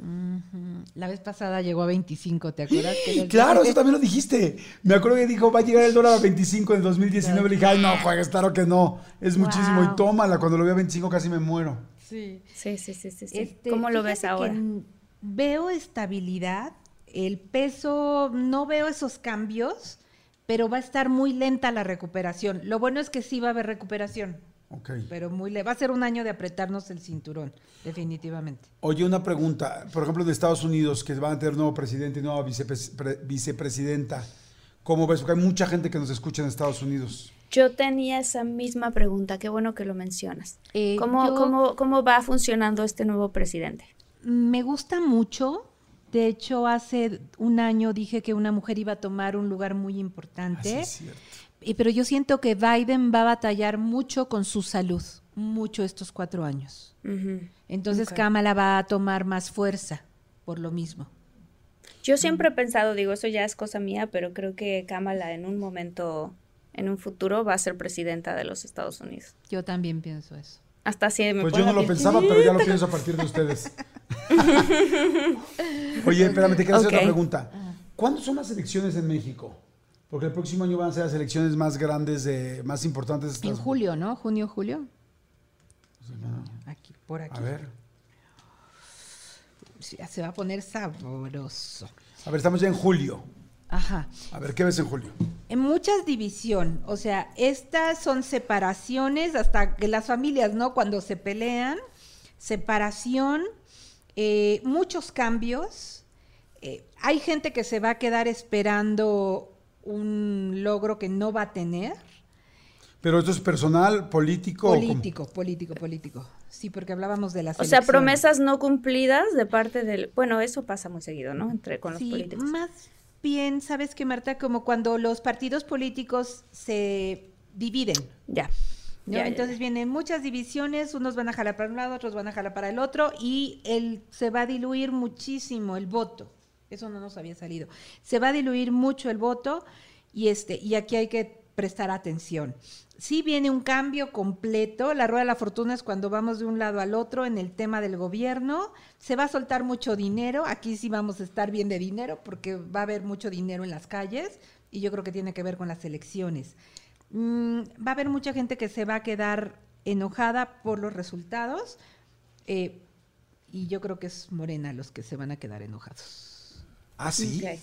La vez pasada llegó a 25, ¿te acuerdas? Que Claro, eso también lo dijiste. Me acuerdo que dijo, va a llegar el dólar a 25 en el 2019. Le dije, ay, no, juegues, claro que no. Es muchísimo. Y tómala, cuando lo vi a 25 casi me muero. Sí. Sí, sí, sí, sí. sí. Este, ¿Cómo lo ves ahora? veo estabilidad, el peso, no veo esos cambios, pero va a estar muy lenta la recuperación. Lo bueno es que sí va a haber recuperación. Ok. Pero muy le va a ser un año de apretarnos el cinturón, definitivamente. Oye, una pregunta. Por ejemplo, de Estados Unidos, que van a tener nuevo presidente y nueva vicepres- pre- vicepresidenta. ¿Cómo ves? Porque hay mucha gente que nos escucha en Estados Unidos. Yo tenía esa misma pregunta, qué bueno que lo mencionas. Eh, ¿Cómo, yo- cómo, ¿Cómo va funcionando este nuevo presidente? Me gusta mucho. De hecho, hace un año dije que una mujer iba a tomar un lugar muy Así importante. es cierto. Y- pero yo siento que Biden va a batallar mucho con su salud, mucho estos cuatro años. Entonces Ok. Kamala va a tomar más fuerza por lo mismo. Yo siempre he pensado, digo, eso ya es cosa mía, pero creo que Kamala en un momento, en un futuro, va a ser presidenta de los Estados Unidos. Yo también pienso eso. Hasta así me Pues yo no lo pensaba, pero ya lo pienso a partir de ustedes. Oye, espérame, te quiero hacer otra pregunta. ¿Cuándo son las elecciones en México? Porque el próximo año van a ser las elecciones más grandes, de, más importantes. En las- julio, ¿no? Junio, julio. Aquí, por aquí. A ver. Ya se va a poner sabroso. A ver, estamos ya en julio. Ajá. A ver, ¿qué ves en julio? En muchas división, o sea, estas son separaciones, hasta que las familias, ¿no? Cuando se pelean, separación, eh, muchos cambios. eh, hay gente que se va a quedar esperando un logro que no va a tener. Pero esto es personal, político. Político, político, político. Sí, porque hablábamos de las O sea, promesas no cumplidas de parte del... Bueno, eso pasa muy seguido, ¿no? Entre con los Sí, políticos. más bien, ¿sabes qué, Marta? Como cuando los partidos políticos se dividen. Ya. ¿no? Ya, ya, Entonces ya. vienen muchas divisiones, unos van a jalar para un lado, otros van a jalar para el otro, y el, se va a diluir muchísimo el voto. Eso no nos había salido. Se va a diluir mucho el voto, y, este, y aquí hay que prestar atención. Sí viene un cambio completo, la rueda de la fortuna es cuando vamos de un lado al otro en el tema del gobierno, se va a soltar mucho dinero, aquí sí vamos a estar bien de dinero porque va a haber mucho dinero en las calles y yo creo que tiene que ver con las elecciones. Mm, va a haber mucha gente que se va a quedar enojada por los resultados eh, y yo creo que es Morena los que se van a quedar enojados. Ah, sí. Ok.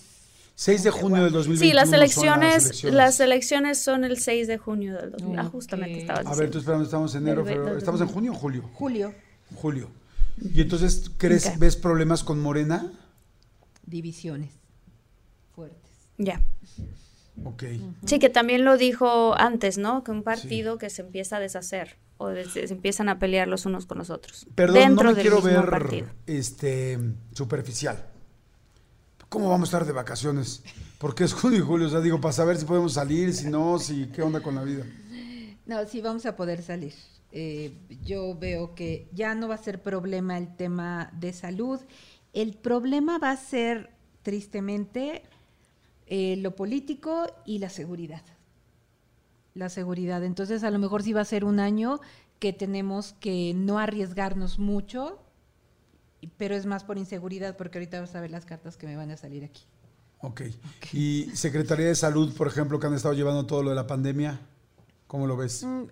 6 de junio del 2021. Sí, las elecciones, las elecciones son el 6 de junio del 2000. Ah, Ok. justamente estabas A ver, diciendo. tú espérame, estamos en enero, febrero. ¿Estamos en junio o julio? Julio, Julio. Y entonces, ¿crees, ves problemas con Morena? divisiones fuertes. Ya. Ok. Sí, que también lo dijo antes, ¿no? Que un partido que se empieza a deshacer o de- se, empiezan a pelear los unos con los otros. Perdón, dentro no me del quiero ver partido. este superficial. ¿Cómo vamos a estar de vacaciones? Porque es junio y julio, o sea, digo, para saber si podemos salir, si no, si qué onda con la vida. No, sí vamos a poder salir. Eh, yo veo que ya no va a ser problema el tema de salud. El problema va a ser, tristemente, eh, lo político y la seguridad. La seguridad. Entonces, a lo mejor sí va a ser un año que tenemos que no arriesgarnos mucho, pero es más por inseguridad, porque ahorita vas a ver las cartas que me van a salir aquí. Ok. Y Secretaría de Salud, por ejemplo, que han estado llevando todo lo de la pandemia, ¿cómo lo ves? Mm,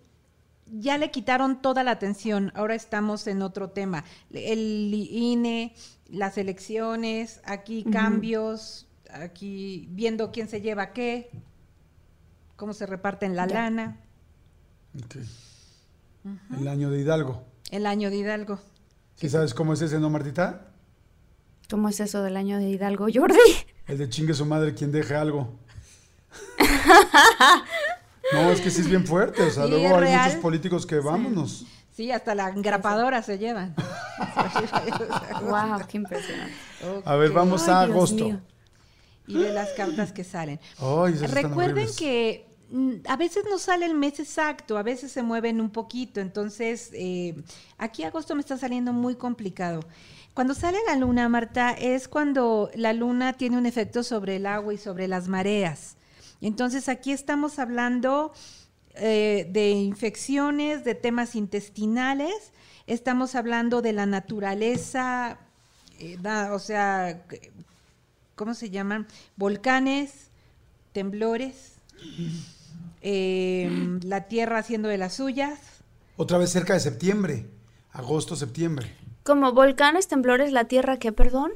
ya le quitaron toda la atención. Ahora estamos en otro tema. El INE, las elecciones, aquí cambios, aquí viendo quién se lleva qué, cómo se reparten la Ya. lana. Ok. El año de Hidalgo. El año de Hidalgo. ¿Sí sabes cómo es ese, no, Martita? ¿Cómo es eso del año de Hidalgo, Jordi? El de chingue su madre quien deje algo. No, es que sí es bien fuerte. O sea, Sí, luego hay real. muchos políticos que vámonos. Sí, hasta la engrapadora se llevan. wow, qué impresionante. A ver, vamos Ay, a Dios agosto. mío. Y de las cartas que salen. Ay, Recuerden que a veces no sale el mes exacto, a veces se mueven un poquito, entonces eh, aquí agosto me está saliendo muy complicado. Cuando sale la luna, Marta, es cuando la luna tiene un efecto sobre el agua y sobre las mareas. Entonces aquí estamos hablando eh, de infecciones, de temas intestinales, estamos hablando de la naturaleza, eh, o sea, ¿cómo se llaman? Volcanes, temblores, eh, la tierra haciendo de las suyas. Otra vez cerca de septiembre. Agosto, septiembre. Como volcanes, temblores, la tierra, ¿qué, perdón?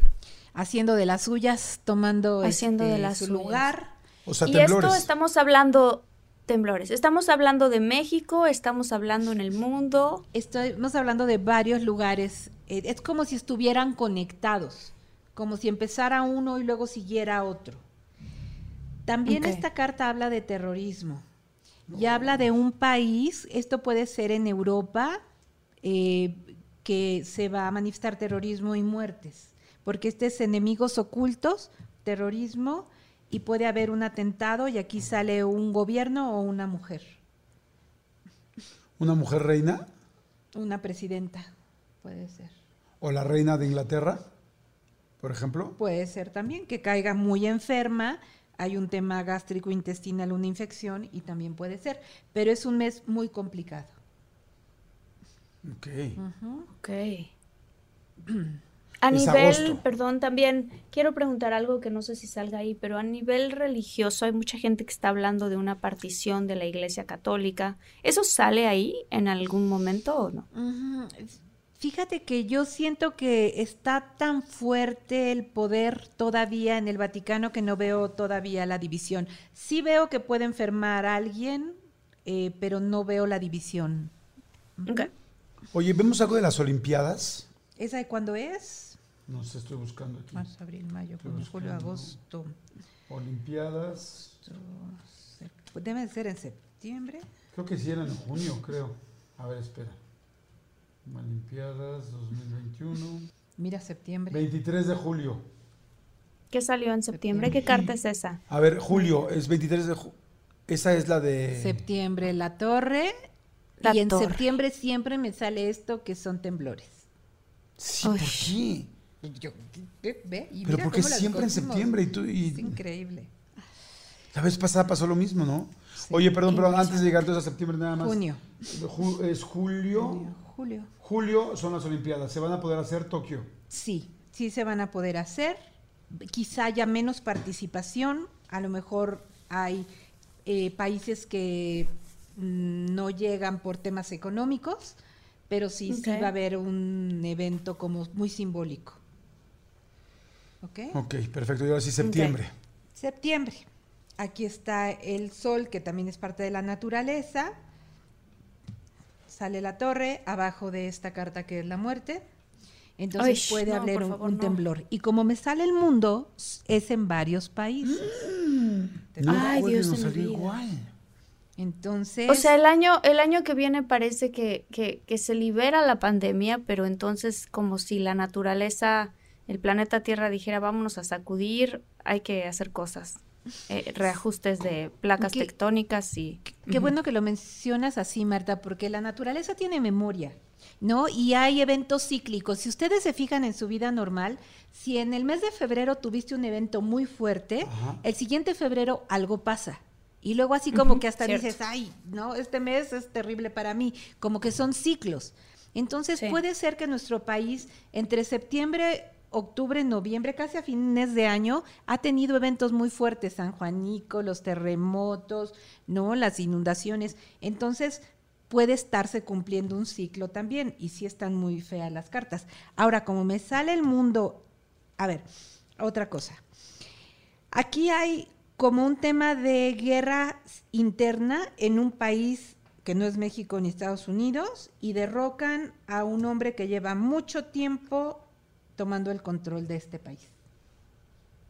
Haciendo de las suyas, tomando Haciendo este, de las su suyas. lugar. O sea, y temblores. esto estamos hablando temblores. Estamos hablando de México, estamos hablando en el mundo. Estamos hablando de varios lugares. Eh, es como si estuvieran conectados, como si empezara uno y luego siguiera otro. También esta carta habla de terrorismo y habla de un país, esto puede ser en Europa, eh, que se va a manifestar terrorismo y muertes, porque este es enemigos ocultos, terrorismo, y puede haber un atentado y aquí sale un gobierno o una mujer, ¿Una mujer reina? una presidenta, puede ser. ¿O la reina de Inglaterra? Por ejemplo. Puede ser también que caiga muy enferma, hay un tema gástrico intestinal, una infección y también puede ser, pero es un mes muy complicado. Ok. Ok. A Es nivel, agosto. perdón, también quiero preguntar algo que no sé si salga ahí, pero a nivel religioso hay mucha gente que está hablando de una partición de la Iglesia Católica. ¿Eso sale ahí en algún momento o no? Fíjate que yo siento que está tan fuerte el poder todavía en el Vaticano que no veo todavía la división. Sí veo que puede enfermar a alguien, eh, pero no veo la división. Ok. Oye, ¿vemos algo de las Olimpiadas? ¿Esa de cuándo es? No sé, estoy buscando aquí. Marzo, abril, mayo, junio, julio, agosto. Olimpiadas. Debe de ser en septiembre. Creo que sí eran en junio, creo. A ver, espera. Olimpiadas 2021. Mira, septiembre. 23 de julio. ¿Qué salió en septiembre? ¿Qué carta es esa? A ver, julio, es 23 de julio. Esa es la de... Septiembre, la torre. La y en torre. septiembre siempre me sale esto que son temblores. Sí, ¿por qué? Y yo, ve, ve, y Pero mira ¿por qué cómo las siempre en septiembre? Y tú, y Es increíble. la vez pasada pasó lo mismo, ¿no? Oye, perdón, pero antes de llegar entonces a septiembre nada más. Junio. Ju- es julio. Junio, julio. Julio son las Olimpiadas. Se van a poder hacer Tokio. Sí, sí se van a poder hacer. Quizá haya menos participación. A lo mejor hay eh, países que mm, no llegan por temas económicos, pero sí, sí va a haber un evento como muy simbólico. ¿Ok? Ok, perfecto. Y ahora sí, septiembre. Septiembre. Aquí está el sol, que también es parte de la naturaleza. Sale la torre, abajo de esta carta que es la muerte. Entonces Ay, puede no, haber un, favor, un no. temblor. Y como me sale el mundo, es en varios países. No Ay, Dios no de mi salir vida. igual. Entonces, O sea, el año, el año que viene parece que, que, que se libera la pandemia, pero entonces como si la naturaleza, el planeta Tierra dijera, vámonos a sacudir, hay que hacer cosas. Eh, reajustes de placas ¿Qué- tectónicas y... Qué bueno que lo mencionas así, Marta, porque la naturaleza tiene memoria, ¿no? Y hay eventos cíclicos. Si ustedes se fijan en su vida normal, si en el mes de febrero tuviste un evento muy fuerte, Ajá. el siguiente febrero algo pasa. Y luego así como que hasta cierto. dices, ay, no, este mes es terrible para mí. Como que son ciclos. Entonces Sí. puede ser que nuestro país entre septiembre, octubre, noviembre, casi a fines de año, ha tenido eventos muy fuertes, San Juanico, los terremotos, ¿no? Las inundaciones. Entonces puede estarse cumpliendo un ciclo también y sí están muy feas las cartas. Ahora, como me sale el mundo, a ver, otra cosa. Aquí hay como un tema de guerra interna en un país que no es México ni Estados Unidos y derrocan a un hombre que lleva mucho tiempo tomando el control de este país.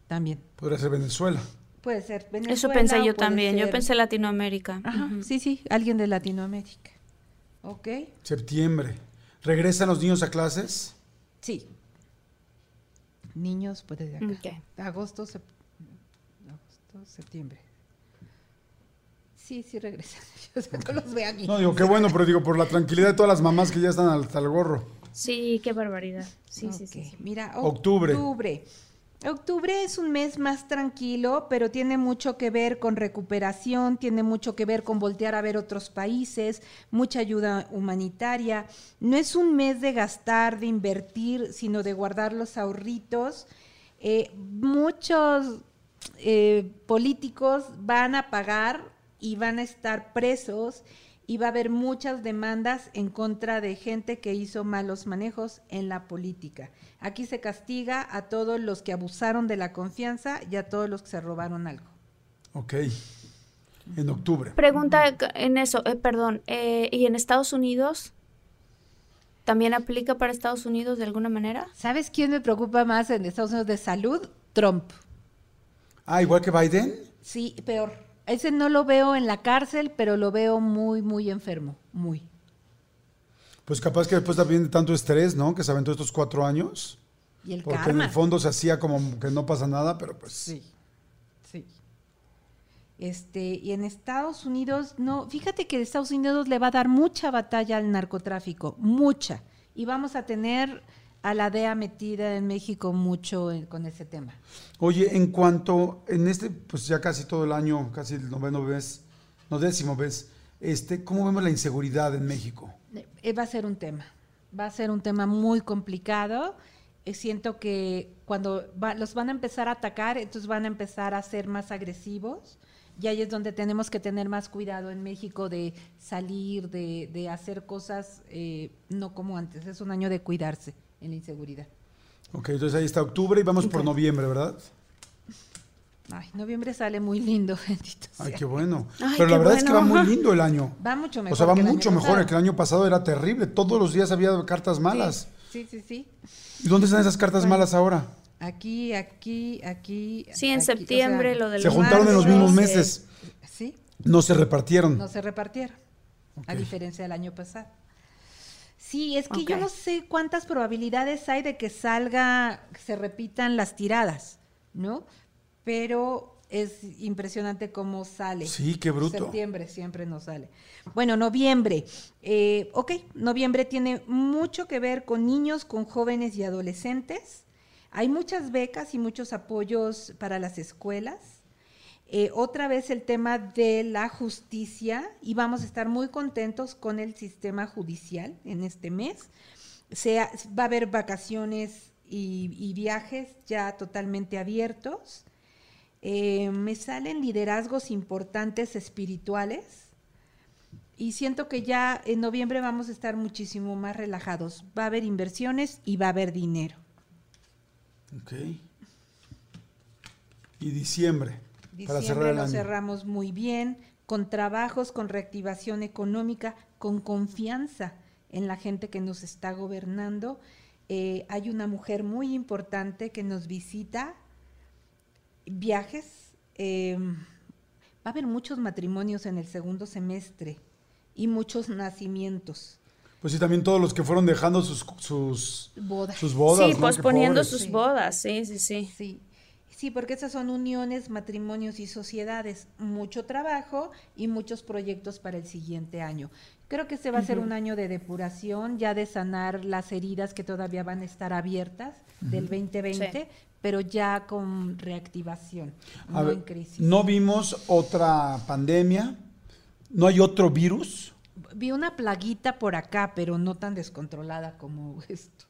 También. Podría ser Venezuela. Puede ser Venezuela. Eso pensé yo también, yo pensé Latinoamérica. Ajá, sí, sí, alguien de Latinoamérica. ¿Ok? Septiembre. ¿Regresan los niños a clases? Sí. Niños, puede de acá. Agosto, sep- agosto, septiembre. Sí, sí regresan. Yo no los veo aquí. No, digo, qué bueno, pero digo, por la tranquilidad de todas las mamás que ya están hasta el gorro. Sí, qué barbaridad. Sí, sí, sí, Ok, sí. Mira, Octubre. octubre. Octubre es un mes más tranquilo, pero tiene mucho que ver con recuperación, tiene mucho que ver con voltear a ver otros países, mucha ayuda humanitaria. No es un mes de gastar, de invertir, sino de guardar los ahorritos. Eh, muchos eh, políticos van a pagar y van a estar presos y va a haber muchas demandas en contra de gente que hizo malos manejos en la política. Aquí se castiga a todos los que abusaron de la confianza y a todos los que se robaron algo. Ok. en octubre. Pregunta en eso, eh, perdón, eh, ¿y en Estados Unidos? ¿También aplica para Estados Unidos de alguna manera? ¿Sabes quién me preocupa más en Estados Unidos de salud? Trump. Ah, igual que Biden. Sí, peor. Ese no lo veo en la cárcel, pero lo veo muy, muy enfermo. Muy. Pues capaz que después también de tanto estrés, ¿no? Que se aventó estos cuatro años. Y el Porque karma. en el fondo se hacía como que no pasa nada, pero pues. Sí, sí. Este, y en Estados Unidos, no, fíjate que Estados Unidos le va a dar mucha batalla al narcotráfico, mucha. Y vamos a tener a la DEA metida en México mucho en- con ese tema. Oye, en cuanto, en este, pues ya casi todo el año, casi el noveno mes, no décimo mes, este, ¿cómo vemos la inseguridad en México? Eh, va a ser un tema, va a ser un tema muy complicado. Eh, siento que cuando va- los van a empezar a atacar, entonces van a empezar a ser más agresivos. Y ahí es donde tenemos que tener más cuidado en México de salir, de, de hacer cosas eh, no como antes. Es un año de cuidarse en la inseguridad. Ok, entonces ahí está octubre y vamos por noviembre, ¿verdad? Ay, noviembre sale muy lindo, bendito Ay, qué bueno. Ay, Pero la verdad es que va muy lindo el año. Va mucho mejor. O sea, va que el año mucho mejor. pasado. El que el año pasado era terrible. Todos los días había cartas malas. Sí, sí, sí. ¿Y dónde están esas cartas Bueno. malas ahora? Aquí, aquí, aquí. Sí, en aquí, o sea, septiembre lo del Se juntaron en los mismos meses. Sí, No se repartieron. no se repartieron, a diferencia del año pasado. Sí, es que yo no sé cuántas probabilidades hay de que salga, que se repitan las tiradas, ¿no? Pero es impresionante cómo sale. Sí, qué bruto. Septiembre siempre nos sale. Bueno, noviembre. Eh, ok, noviembre tiene mucho que ver con niños, con jóvenes y adolescentes. Hay muchas becas y muchos apoyos para las escuelas. Eh, otra vez el tema de la justicia y vamos a estar muy contentos con el sistema judicial en este mes. Va a haber vacaciones y, y viajes ya totalmente abiertos. Eh, me salen liderazgos importantes espirituales y siento que ya en noviembre vamos a estar muchísimo más relajados. Va a haber inversiones y va a haber dinero. Ok. Y diciembre. Para Diciembre lo cerramos muy bien, con trabajos, con reactivación económica, con confianza en la gente que nos está gobernando. Eh, hay una mujer muy importante que nos visita, viajes. eh, va a haber muchos matrimonios en el segundo semestre y muchos nacimientos, Pues sí, también todos los que fueron dejando sus, sus, bodas. sus bodas. sí, posponiendo sus Sí. bodas, sí, sí, sí. Sí. Sí, porque esas son uniones, matrimonios y sociedades, mucho trabajo y muchos proyectos para el siguiente año. Creo que este va a ser un año de depuración, ya de sanar las heridas que todavía van a estar abiertas del 2020, Sí. pero ya con reactivación, A no ver, en crisis. no vimos otra pandemia. No hay otro virus. Vi una plaguita por acá, pero no tan descontrolada como esto.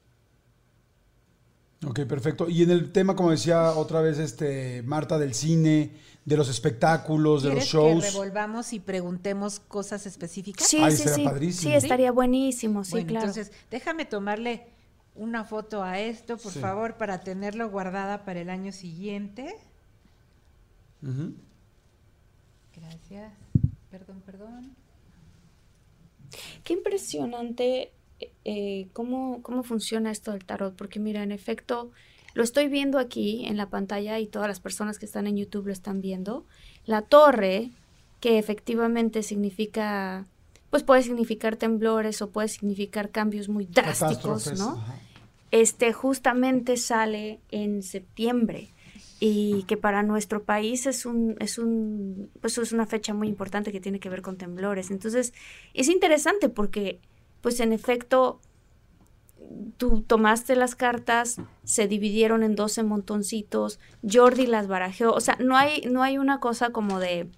Ok, perfecto. Y en el tema, como decía otra vez este Marta, del cine, de los espectáculos, de los ¿Quieres shows. que revolvamos y preguntemos cosas específicas? Sí, Ay, sí, estaría sí. padrísimo. Sí, estaría buenísimo, sí, bueno, claro. entonces déjame tomarle una foto a esto, por Sí. favor, para tenerlo guardada para el año siguiente. Ujú. Gracias. Perdón, perdón. Qué impresionante eh, cómo, cómo funciona esto del tarot, porque mira, en efecto, lo estoy viendo aquí en la pantalla y todas las personas que están en YouTube lo están viendo. La torre, que efectivamente significa, pues puede significar temblores o puede significar cambios muy drásticos, ¿no? ajá. este justamente sale en septiembre y que para nuestro país es un es un pues es una fecha muy importante que tiene que ver con temblores. Entonces, es interesante porque pues en efecto tú tomaste las cartas, se dividieron en 12 montoncitos, Jordi las barajeó, o sea, no hay no hay una cosa como de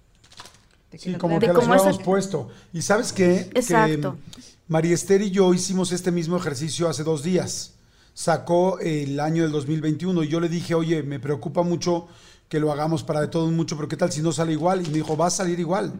Sí, como que de los cómo es habíamos el- puesto. Y sabes qué? Exacto. Que María Esther y yo hicimos este mismo ejercicio hace dos días. Sacó el año del 2021 y yo le dije, oye, me preocupa mucho que lo hagamos para de todo mucho, pero ¿qué tal si no sale igual? Y me dijo, va a salir igual.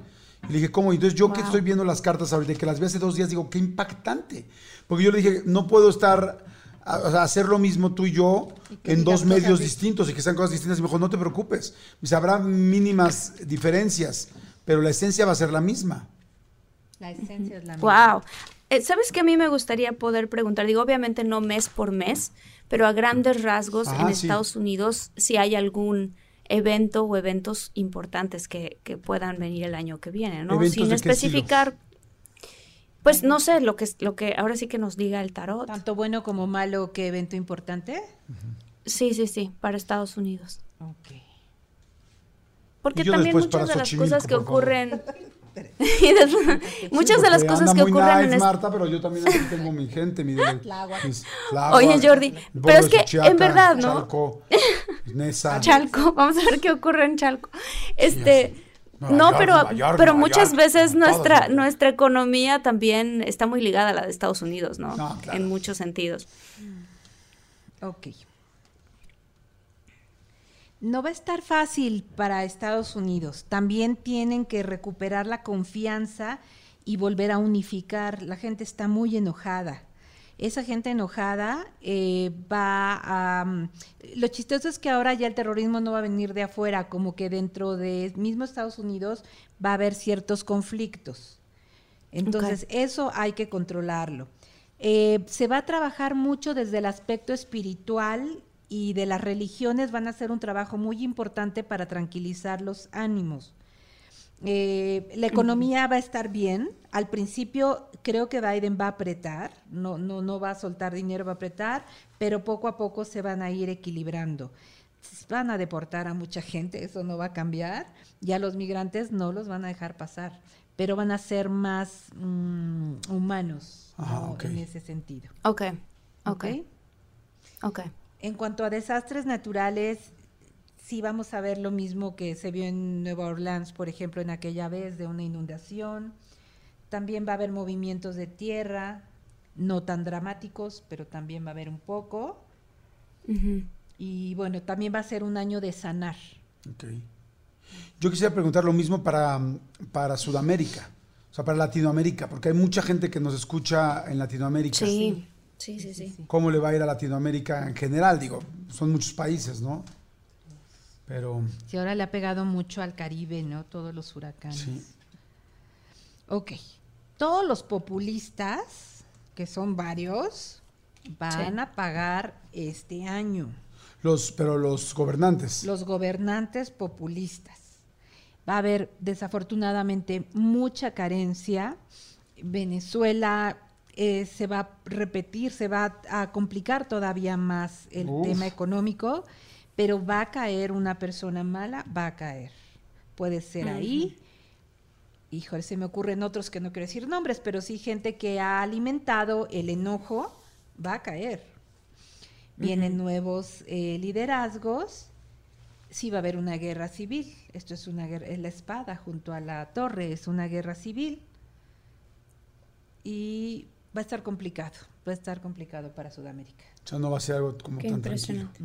Y le dije, ¿cómo? Y Entonces yo que estoy viendo las cartas ahorita, que las vi hace dos días, digo, qué impactante. Porque yo le dije, no puedo estar, a- o sea, hacer lo mismo tú y yo Y en dos medios distintos y que sean cosas distintas. Y me dijo, no te preocupes. Dice, habrá mínimas diferencias, pero la esencia va a ser la misma. La esencia es la misma. Wow. Eh, ¿Sabes que a mí me gustaría poder preguntar? Digo, obviamente no mes por mes, pero a grandes rasgos Ajá, en sí. Estados Unidos, si hay algún evento o eventos importantes que, que puedan venir el año que viene, ¿no? ¿Eventos Sin especificar. Pues no sé, lo que, lo que ahora sí que nos diga el tarot. Tanto bueno como malo, ¿qué evento importante? Sí, sí, sí, para Estados Unidos. Ok. Porque también muchas de las cosas que ocurren. Muchas de las cosas anda que muy ocurren nice, en Marta, pero yo también aquí tengo mi gente, mi mis Tláhuac, Oye, Jordi, pero es que, en verdad, ¿no? Chalco, Nesa. Chalco, vamos a ver qué ocurre en Chalco. Este, Nueva no, York, pero, York, pero muchas York, veces nuestra, nuestra economía también está muy ligada a la de Estados Unidos, ¿no? No, claro. En muchos sentidos. Ok. No va a estar fácil para Estados Unidos. También tienen que recuperar la confianza y volver a unificar. La gente está muy enojada. Esa gente enojada eh, va a... mm, Lo chistoso es que ahora ya el terrorismo no va a venir de afuera, como que dentro de mismo Estados Unidos va a haber ciertos conflictos. Entonces, eso hay que controlarlo. Eh, se va a trabajar mucho desde el aspecto espiritual y de las religiones van a hacer un trabajo muy importante para tranquilizar los ánimos. Eh, la economía va a estar bien. Al principio creo que Biden va a apretar, no, no, no va a soltar dinero, va a apretar, pero poco a poco se van a ir equilibrando. Van a deportar a mucha gente, eso no va a cambiar. Ya los migrantes no los van a dejar pasar, pero van a ser más mm, humanos Ajá, ¿no? ok. en ese sentido. Ok, ok, ¿Ok? ok. En cuanto a desastres naturales, sí vamos a ver lo mismo que se vio en Nueva Orleans, por ejemplo, en aquella vez de una inundación. También va a haber movimientos de tierra, no tan dramáticos, pero también va a haber un poco. Y bueno, también va a ser un año de sanar. Ok. Yo quisiera preguntar lo mismo para, para Sudamérica, o sea, para Latinoamérica, porque hay mucha gente que nos escucha en Latinoamérica. Sí, sí, sí, sí. ¿Cómo le va a ir a Latinoamérica en general? Digo, son muchos países, ¿no? Pero Sí, ahora le ha pegado mucho al Caribe, ¿no? Todos los huracanes. sí. Ok. Todos los populistas, que son varios, van Sí. a pagar este año. Los, pero los gobernantes. los gobernantes populistas. Va a haber desafortunadamente mucha carencia. Venezuela eh, se va a repetir, se va a complicar todavía más el Uf. tema económico, pero va a caer una persona mala, va a caer. Puede ser ahí. Híjole, se me ocurren otros que no quiero decir nombres, pero sí gente que ha alimentado el enojo, va a caer. Vienen nuevos eh, liderazgos, sí va a haber una guerra civil. Esto es una guerra, es la espada junto a la torre, es una guerra civil. Y va a estar complicado, va a estar complicado para Sudamérica. O sea, no va a ser algo como Qué tan tranquilo. impresionante.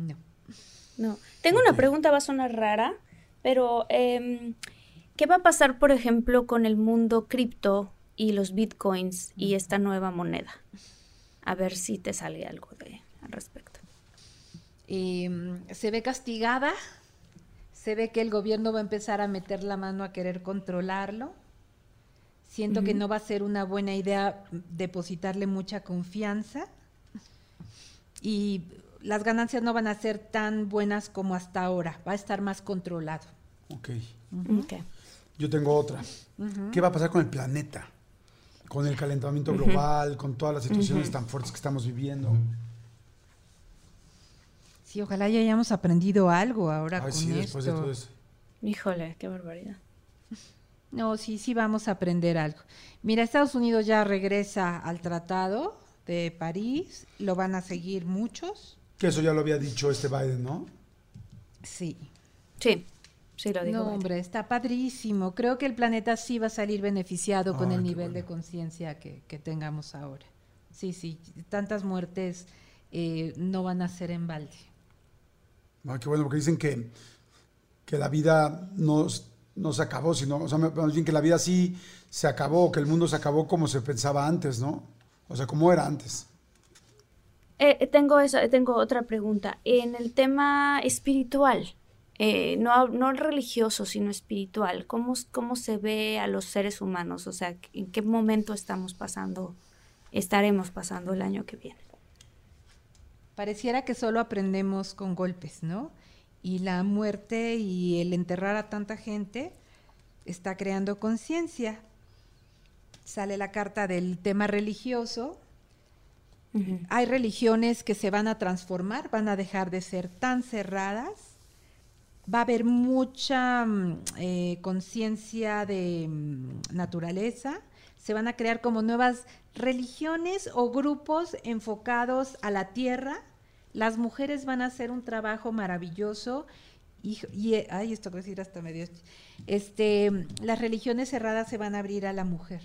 No. No. Tengo una pregunta, va a sonar rara, pero em, ¿qué va a pasar, por ejemplo, con el mundo cripto y los bitcoins y esta nueva moneda? A ver si te sale algo de al respecto. Eh, se ve castigada, se ve que el gobierno va a empezar a meter la mano a querer controlarlo. Siento que no va a ser una buena idea depositarle mucha confianza y las ganancias no van a ser tan buenas como hasta ahora, va a estar más controlado. Ok. Ok. Yo tengo otra. ¿Qué va a pasar con el planeta? Con el calentamiento global, con todas las situaciones tan fuertes que estamos viviendo. Sí, ojalá ya hayamos aprendido algo ahora Ay, con sí, después de esto. todo eso. Híjole, qué barbaridad. No, sí, sí vamos a aprender algo. Mira, Estados Unidos ya regresa al Tratado de París, lo van a seguir muchos. Que eso ya lo había dicho este Biden, ¿no? Sí. Sí, sí lo digo. No, hombre, está padrísimo. Creo que el planeta sí va a salir beneficiado con Ay, el nivel de conciencia que, que tengamos ahora. Sí, sí, tantas muertes eh, no van a ser en balde. Ay, qué bueno, porque dicen que, que la vida no, s- no se acabó, sino, o sea, más bien que la vida sí se acabó, que el mundo se acabó como se pensaba antes, ¿no? O sea, como era antes. Eh, tengo esa, tengo otra pregunta. En el tema espiritual, eh, no, no religioso, sino espiritual. ¿Cómo, ¿Cómo se ve a los seres humanos? O sea, ¿en qué momento estamos pasando, estaremos pasando el año que viene? Pareciera que solo aprendemos con golpes, ¿no? Y la muerte y el enterrar a tanta gente está creando conciencia. Sale la carta del tema religioso. Hay religiones que se van a transformar, van a dejar de ser tan cerradas. Va a haber mucha mm, eh, conciencia de mm, naturaleza. Se van a crear como nuevas religiones o grupos enfocados a la tierra. Las mujeres van a hacer un trabajo maravilloso. Y, y ay, esto a decir hasta medio. Este, las religiones cerradas se van a abrir a la mujer.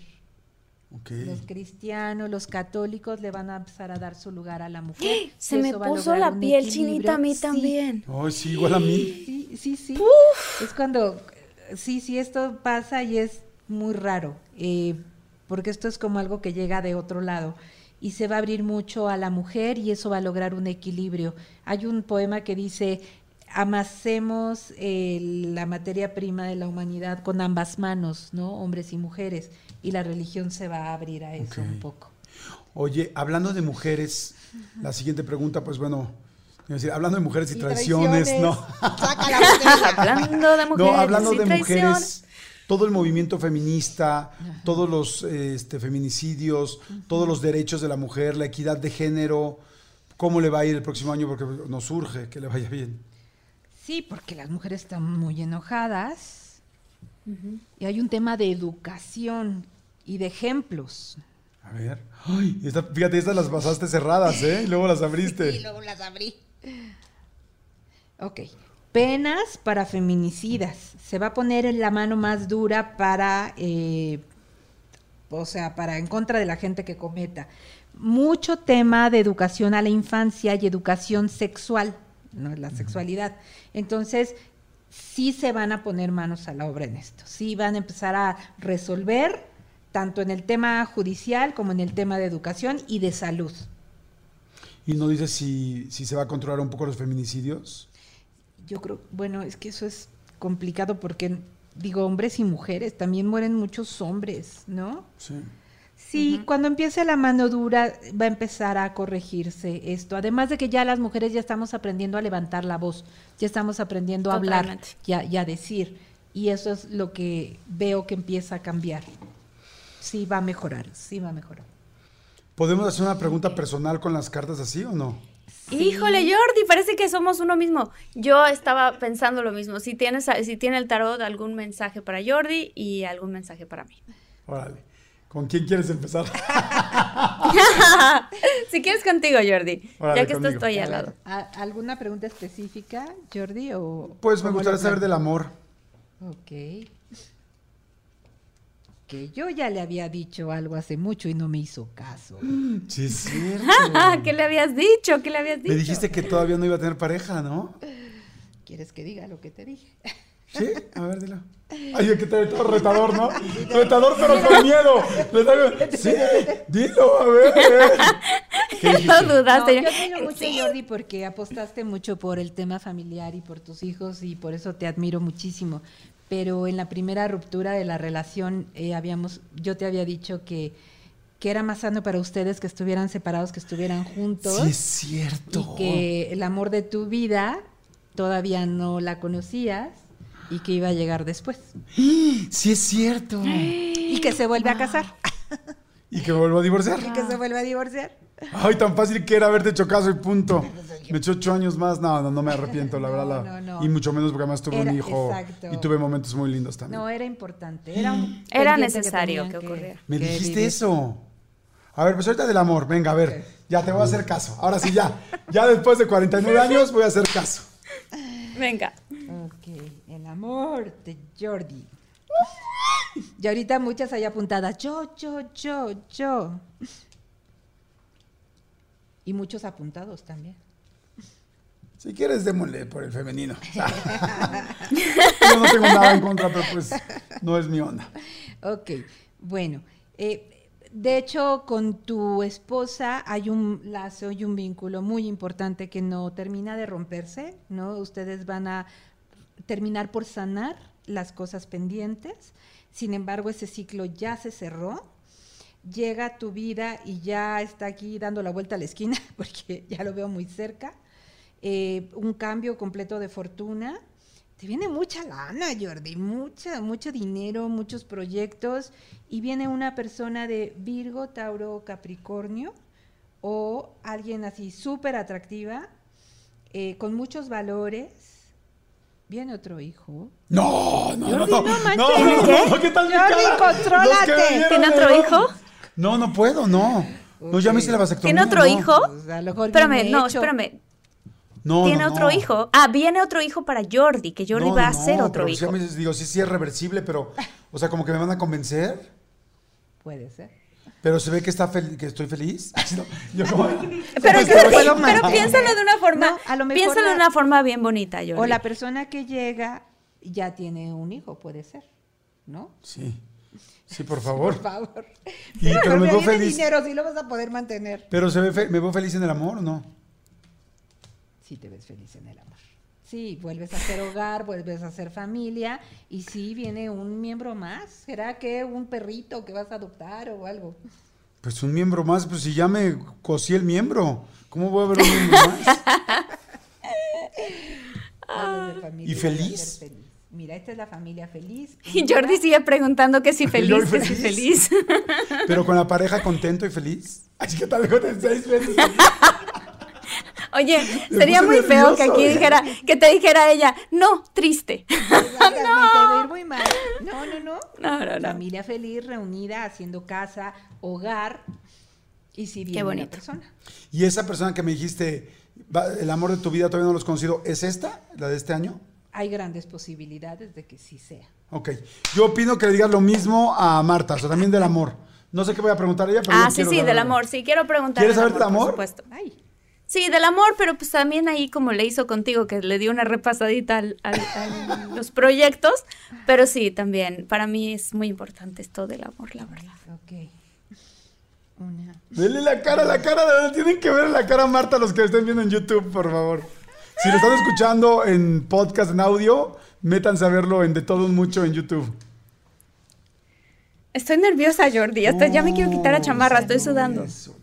Okay. Los cristianos, los católicos le van a empezar a dar su lugar a la mujer. Se me puso la piel chinita a mí sí. también. Ay, sí, igual a mí. Sí, sí, sí. Es cuando, sí, sí, esto pasa y es muy raro, eh, porque esto es como algo que llega de otro lado y se va a abrir mucho a la mujer y eso va a lograr un equilibrio. Hay un poema que dice, amasemos eh, la materia prima de la humanidad con ambas manos, ¿no? Hombres y mujeres. Y la religión se va a abrir a eso un poco. Oye, hablando de mujeres, la siguiente pregunta, pues bueno, decir, hablando de mujeres y, Y traiciones, traiciones. ¿no? Hablando de mujeres. No, hablando y de mujeres, todo el movimiento feminista, todos los este, feminicidios, todos los derechos de la mujer, la equidad de género, ¿cómo le va a ir el próximo año? Porque nos urge que le vaya bien. Sí, porque las mujeres están muy enojadas. Y hay un tema de educación y de ejemplos. A ver. Ay, esta- fíjate, estas las pasaste cerradas, ¿eh? Y luego las abriste. luego las abrí. Ok. Penas para feminicidas. Se va a poner en la mano más dura para, eh, o sea, para en contra de la gente que cometa. Mucho tema de educación a la infancia y educación sexual, no la sexualidad. Entonces, sí se van a poner manos a la obra en esto. Sí van a empezar a resolver tanto en el tema judicial como en el tema de educación y de salud. Y no dice si, si se va a controlar un poco los feminicidios. Yo creo, bueno, es que eso es complicado porque, digo, hombres y mujeres, también mueren muchos hombres, ¿no? Sí. Sí, cuando empiece la mano dura va a empezar a corregirse esto. Además de que ya las mujeres ya estamos aprendiendo a levantar la voz, ya estamos aprendiendo a hablar Totalmente. y a, y a decir. Y eso es lo que veo que empieza a cambiar. Sí, va a mejorar, sí va a mejorar. ¿Podemos hacer una pregunta personal con las cartas así o no? Híjole, Jordi, parece que somos uno mismo. Yo estaba pensando lo mismo. Si tienes, si tiene el tarot, algún mensaje para Jordi y algún mensaje para mí. Órale. ¿Con quién quieres empezar? si quieres contigo, Jordi, Órale, ya que conmigo. estoy al lado. ¿a- ¿Alguna pregunta específica, Jordi? O Pues me gustaría saber del amor. Ok. Que yo ya le había dicho algo hace mucho y no me hizo caso. Sí, es cierto. ¿Qué le habías dicho? ¿Qué le habías dicho? Me dijiste que todavía no iba a tener pareja, ¿no? ¿Quieres que diga lo que te dije? Sí, a ver, dilo. Ay, es que te todo retador, ¿no? Retador, pero con miedo. Sí, dilo, a ver. ¿Qué No dudaste. No, yo admiro mucho, Jordi, porque apostaste mucho por el tema familiar y por tus hijos y por eso te admiro muchísimo. Pero en la primera ruptura de la relación, eh, habíamos, yo te había dicho que, que era más sano para ustedes que estuvieran separados, que estuvieran juntos. Sí, es cierto. y que el amor de tu vida todavía no la conocías y que iba a llegar después. Sí, es cierto. Y que se vuelve a casar. Y que me vuelvo a divorciar. Y que se vuelve a divorciar. Ay, tan fácil que era haberte hecho caso y punto. Me echó ocho años más. No, no, no me arrepiento, la No, verdad. la- no, no. Y mucho menos porque además tuve Era- un hijo exacto. y tuve momentos muy lindos también. No, era importante. Era, un Era pendiente necesario tenían que ocurriera. Me que dijiste vivir. eso. A ver, pues ahorita del amor. Venga, a ver. Ya te voy a hacer caso. Ahora sí, ya. Ya después de 49 años voy a hacer caso. Venga. Ok, el amor de Jordi. Y ahorita muchas hay apuntadas. Yo, yo, yo, yo. Y muchos apuntados también. Si quieres, démosle por el femenino. Yo no tengo nada en contra, pero pues no es mi onda. Ok, bueno. eh, de hecho, con tu esposa hay un lazo y un vínculo muy importante que no termina de romperse, ¿no? Ustedes van a terminar por sanar las cosas pendientes. Sin embargo, ese ciclo ya se cerró. Llega tu vida y ya está aquí dando la vuelta a la esquina, porque ya lo veo muy cerca. Eh, un cambio completo de fortuna. Te viene mucha lana, Jordi, mucha, mucho dinero, muchos proyectos. Y viene una persona de Virgo, Tauro, Capricornio, o alguien así súper atractiva, eh, con muchos valores. Viene otro hijo. No, no, Jordi, no, no manches. no, no, no, ¿qué tal Jordi, contrólate. ¿Tiene otro hijo? No, no puedo, no. No, ya me hice la vasectomía. ¿Tiene otro no. hijo? Pues, a lo mejor Espérame, no, hecho. espérame. No, Tiene no, otro no. hijo. Ah, viene otro hijo para Jordi, que Jordi No, va a no, ser otro pero hijo. sí me- digo, sí, sí es reversible, pero, o sea, como que me van a convencer, Puede ser. Pero se ve que está fel- que estoy feliz. No, yo Pero, pero- Pero- puedo pero mantener. piénsalo de una forma, No, a lo mejor piénsalo de una forma bien bonita, Jordi. O la persona que llega ya tiene un hijo, puede ser. ¿No? Sí, sí, por favor. Por favor. Y- pero me veo viene feliz. dinero, sí lo vas a poder mantener. Pero se ve fe- me veo feliz en el amor, ¿o no? Sí te ves feliz en el amor. Sí, vuelves a ser hogar, vuelves a ser familia y sí viene un miembro más. ¿Será que un perrito que vas a adoptar o algo? Pues un miembro más, pues si ya me cosí el miembro, ¿cómo voy a ver un miembro más? Familia ¿Y feliz? Mira, esta es la familia feliz. Y Jordi sigue preguntando que si feliz, que si feliz. feliz. Pero con la pareja contento y feliz. Así que tal vez seis meses. Oye, sería muy feo que aquí ¿eh? dijera, que te dijera ella, no, triste. Ir muy mal. No, no, no. No, no, no. Familia feliz, reunida, haciendo casa, hogar. Y si viene bonito. una persona. Y esa persona que me dijiste, el amor de tu vida todavía no lo has conocido, ¿es esta? ¿La de este año? Hay grandes posibilidades de que sí sea. Ok. Yo opino que le digas lo mismo a Marta, o sea, también del amor. No sé qué voy a preguntar a ella, pero Ah, yo sí, sí, del amor. Sí, quiero preguntar. ¿Quieres saber del amor? Por supuesto. Ay, Sí, del amor, pero pues también ahí como le hizo contigo, que le dio una repasadita al- al- a los proyectos. Pero sí, también, para mí es muy importante esto del amor, la verdad. ok. Una. Dele la cara, la cara, tienen que ver la cara a Marta los que estén viendo en YouTube, por favor. Si lo están escuchando en podcast, en audio, métanse a verlo en De Todo Mucho en YouTube. Estoy nerviosa, Jordi. Hasta ya me quiero quitar la chamarra, estoy sudando. eso,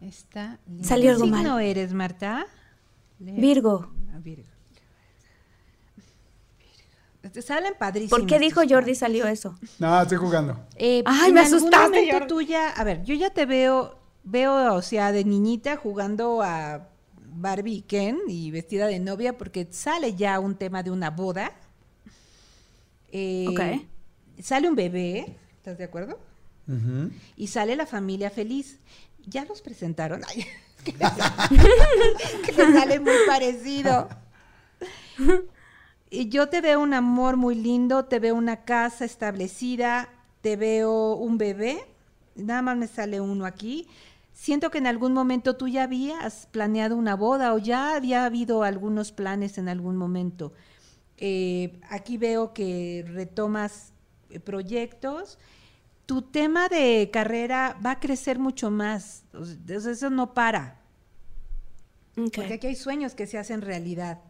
Está linda. Salió algo ¿Qué mal. signo eres, Marta? Virgo. Ah, Virgo. Virgo. Te salen padrísimos. ¿Por qué dijo Jordi salió eso? No, estoy jugando. Eh, Ay, me asustaste, momento Jordi. tú ya- a ver, yo ya te veo, veo, o sea, de niñita jugando a Barbie y Ken y vestida de novia porque sale ya un tema de una boda. Eh, Ok. Sale un bebé, ¿estás de acuerdo? Y sale la familia feliz. ¿Ya los presentaron? Ay, que me sale muy parecido. Y yo te veo un amor muy lindo, te veo una casa establecida, te veo un bebé, nada más me sale uno aquí. Siento que en algún momento tú ya habías planeado una boda o ya había habido algunos planes en algún momento. Eh, aquí veo que retomas eh, proyectos. Tu tema de carrera va a crecer mucho más. Eso no para. Porque aquí hay sueños que se hacen realidad.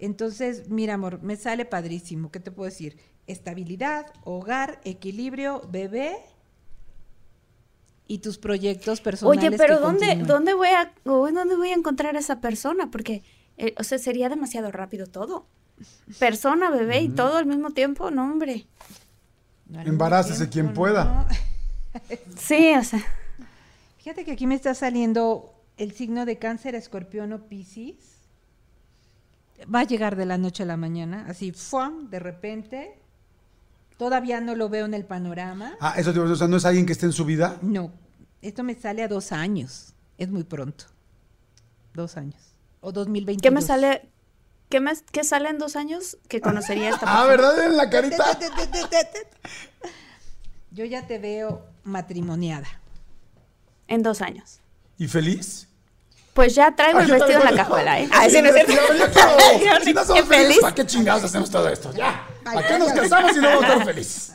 Entonces, mira, amor, me sale padrísimo. ¿Qué te puedo decir? Estabilidad, hogar, equilibrio, bebé y tus proyectos personales. Oye, pero que ¿dónde, continúen. ¿dónde, voy a, ¿dónde voy a encontrar a esa persona? Porque, eh, o sea, sería demasiado rápido todo. Persona, bebé y todo al mismo tiempo, no, hombre. Embarácese quien pueda. no. Sí, o sea. Fíjate que aquí me está saliendo el signo de cáncer, escorpión o piscis. Va a llegar de la noche a la mañana, así, ¡fuam! de repente. Todavía no lo veo en el panorama. Ah, eso, digo, o sea, no es alguien que esté en su vida. No, esto me sale a dos años. Es muy pronto. Dos años. O 2022. ¿Qué me sale? ¿Qué, me, qué sale en dos años que conocería a esta Ah, persona? ¿verdad? En la carita. Yo ya te veo matrimoniada. En dos años. ¿Y feliz? Pues ya traigo el Ay, vestido en la cajuela, ¿eh? Ay, sí, no es cierto. Si no somos Qué felices, feliz. ¿para qué chingados hacemos todo esto? Ya. ¿Para qué nos casamos si no vamos a estar felices?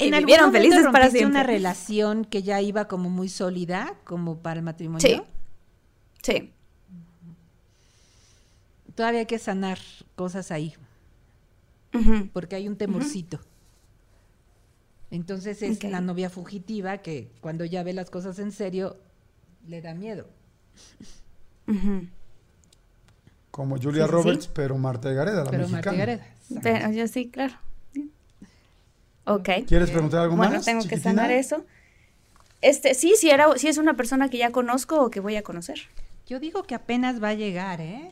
Y ¿En algún vivieron felices para siempre. una relación que ya iba como muy sólida, como para el matrimonio? Sí. Sí. Todavía hay que sanar cosas ahí, porque hay un temorcito. Entonces es la novia fugitiva que cuando ya ve las cosas en serio le da miedo. Como Julia Sí, Roberts, sí. pero Marta de Gareda, la Pero mexicana. Marta Gareda. Pero yo sí, claro. Ok. ¿Quieres preguntar algo Bueno, más? tengo que sanar eso. Este, sí, sí, era, sí es una persona que ya conozco o que voy a conocer. Yo digo que apenas va a llegar, ¿eh?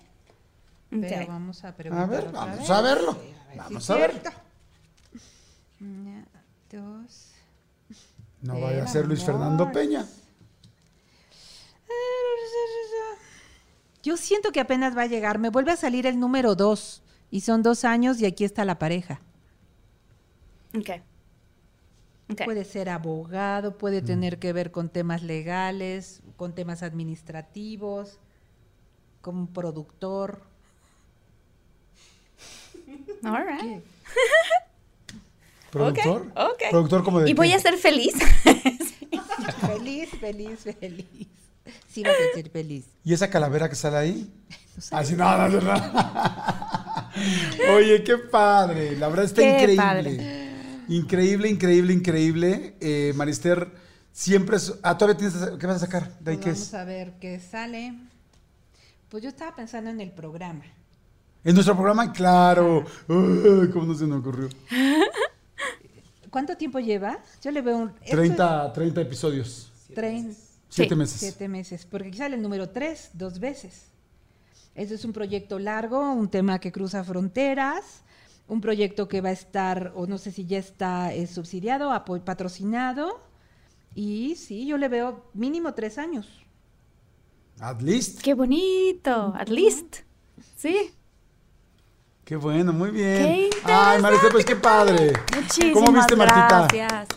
Pero vamos a A preguntar ver, otra vamos vez. a verlo. Sí, a ver Vamos a verlo. Una, dos. No Eh, vaya a ser Luis. Fernando Peña. Yo siento que apenas va a llegar. Me vuelve a salir el número dos. Y son dos años y aquí está la pareja. Ok. Puede ser abogado, puede tener que ver con temas legales, con temas administrativos, como productor. All right. ¿Productor? ¿Productor como de Y voy a ser feliz. Feliz, feliz, feliz. Sí vas a ser feliz. ¿Y esa calavera que sale ahí? No. Así, no, no, no, no. Oye, qué padre. La verdad está Qué increíble. padre. Increíble, increíble, increíble. Eh, Marister, siempre... es- Ah, todavía tienes... ¿Qué vas a sacar? ¿De ahí Pues qué vamos es? a ver qué sale. Pues yo estaba pensando en el programa. ¿En nuestro programa? Claro. Uy, ¿Cómo no se me ocurrió? ¿Cuánto tiempo lleva? Yo le veo un... esto 30, 30 episodios. Siete Sí, meses. Siete meses, porque aquí sale el número tres dos veces. Este es un proyecto largo, un tema que cruza fronteras, un proyecto que va a estar, o no sé si ya está eh, subsidiado, patrocinado, y sí, yo le veo mínimo tres años. At least. Qué bonito. At least. Sí. Qué bueno, muy bien. Qué Ay, Marister, pues qué padre. Muchísimas ¿Cómo viste, Martita? gracias.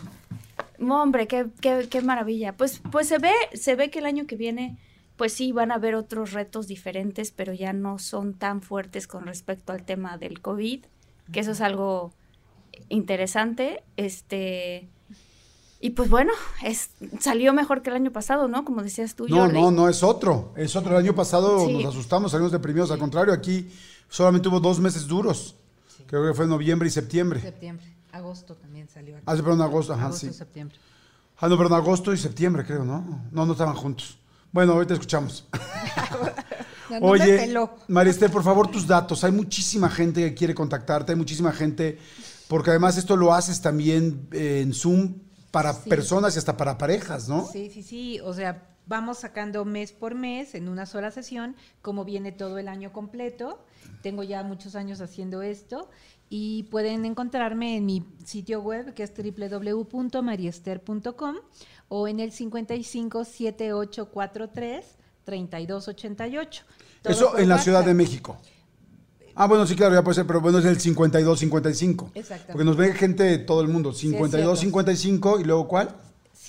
Hombre, qué, qué, qué maravilla. Pues, pues se ve, se ve que el año que viene, pues sí, van a haber otros retos diferentes, pero ya no son tan fuertes con respecto al tema del COVID, que eso es algo interesante. Este, y pues bueno, es, salió mejor que el año pasado, ¿no? Como decías tú, No, Jordi. no, no es otro. Es otro. El año pasado Sí. nos asustamos, salimos deprimidos. Al contrario, aquí solamente hubo dos meses duros. Creo que fue noviembre y septiembre. Septiembre, agosto también salió. aquí. Ah, perdón, agosto, ajá, agosto, sí. septiembre. Ah, no, perdón, agosto y septiembre, creo, ¿no? No, no estaban juntos. Bueno, ahorita escuchamos. No, no Oye, por favor, tus datos. Hay muchísima gente que quiere contactarte, hay muchísima gente, porque además esto lo haces también eh, en Zoom para Sí. personas y hasta para parejas, ¿no? Sí, sí, sí. O sea, vamos sacando mes por mes en una sola sesión, como viene todo el año completo. Tengo ya muchos años haciendo esto y pueden encontrarme en mi sitio web que es www.mariester.com o en el 55 7843 3288. Todo Eso en la Ciudad de. México. Ah, bueno, sí, claro, ya puede ser, pero bueno, es el 52-55. Exactamente. Porque nos ve gente de todo el mundo. es 52-55 y luego ¿cuál?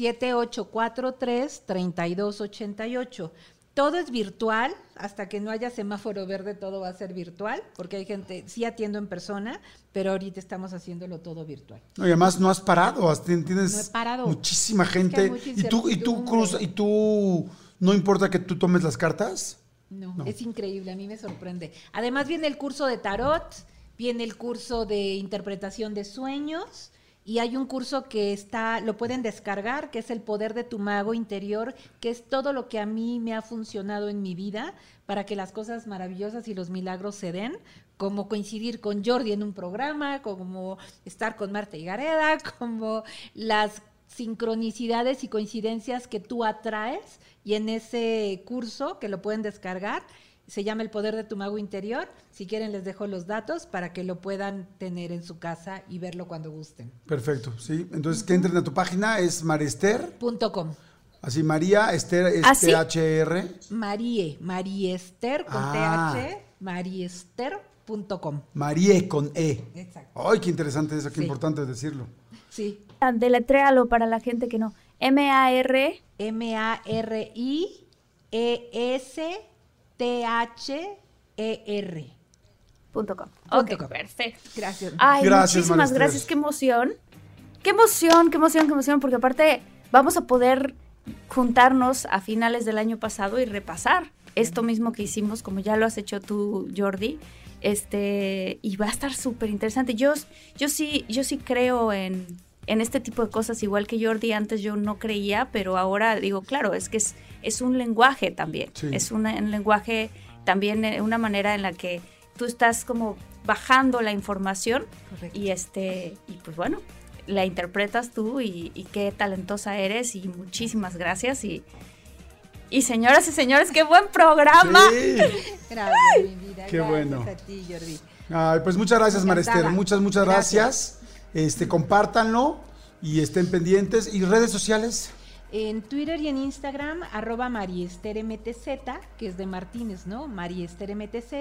7843-3288. Todo es virtual, hasta que no haya semáforo verde todo va a ser virtual, porque hay gente, sí atiendo en persona, pero ahorita estamos haciéndolo todo virtual. No, y además no has parado, tienes No he parado. muchísima gente. y tú, y tú cruza, y tú, no importa que tú tomes las cartas. No, No. es increíble, a mí me sorprende. Además viene el curso de tarot, viene el curso de interpretación de sueños y hay un curso que está, lo pueden descargar, que es el poder de tu mago interior, que es todo lo que a mí me ha funcionado en mi vida para que las cosas maravillosas y los milagros se den, como coincidir con Jordi en un programa, como estar con Marta y Gareda, como las sincronicidades y coincidencias que tú atraes y en ese curso que lo pueden descargar se llama El Poder de tu Mago Interior. Si quieren les dejo los datos para que lo puedan tener en su casa y verlo cuando gusten. Perfecto, sí. Entonces, que entren a tu página, es Mariester, Punto com. así María, Esther, es ¿Ah, sí? T-H-R. Marie, Mariester con Ah. TH, mariester.com. Marie con E. Exacto. Ay, qué interesante eso, qué Sí. importante decirlo. Sí. Deletréalo para la gente que no. M-A-R. M-A-R-I-E-S-T-H-E-R. Punto com. Punto Ok, com. perfecto. Gracias. Ay, Gracias, muchísimas gracias, qué emoción. Qué emoción, qué emoción, qué emoción, porque aparte vamos a poder juntarnos a finales del año pasado y repasar esto mismo que hicimos, como ya lo has hecho tú, Jordi, este, y va a estar súper interesante. Yo, yo sí, yo sí creo en, en este tipo de cosas, igual que Jordi antes yo no creía, pero ahora digo, claro, es que es, es un lenguaje también, Sí. es una- un lenguaje también, eh, una manera en la que tú estás como bajando la información Correcto. y este, y pues bueno, la interpretas tú y, y qué talentosa eres y muchísimas gracias y, y señoras y señores, qué buen programa. Sí. Gracias, mi vida. Qué gracias bueno. a ti, Jordi. Ay, pues muchas gracias. Marester. Muchas, muchas Gracias. gracias. Este, compártanlo y estén pendientes. ¿Y redes sociales? En Twitter y en Instagram, arroba MariesterMTZ, que es de Martínez, ¿no? MariesterMTZ.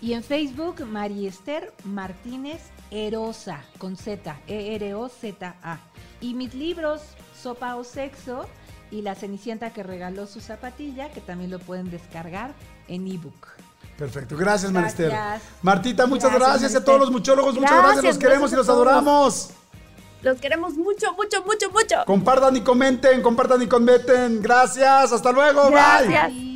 Y en Facebook, Mariester Martínez Erosa, con Z, E-R-O-Z-A. Y mis libros, Sopa o Sexo y La Cenicienta que regaló su zapatilla, que también lo pueden descargar en ebook. Perfecto. Gracias, Gracias. Martita, muchas gracias. Gracias, a todos los muchólogos. Muchas Gracias, gracias. Los queremos y los adoramos. Los queremos mucho, mucho, mucho, mucho. Compartan y comenten, compartan y comenten. Gracias. Hasta luego. Bye.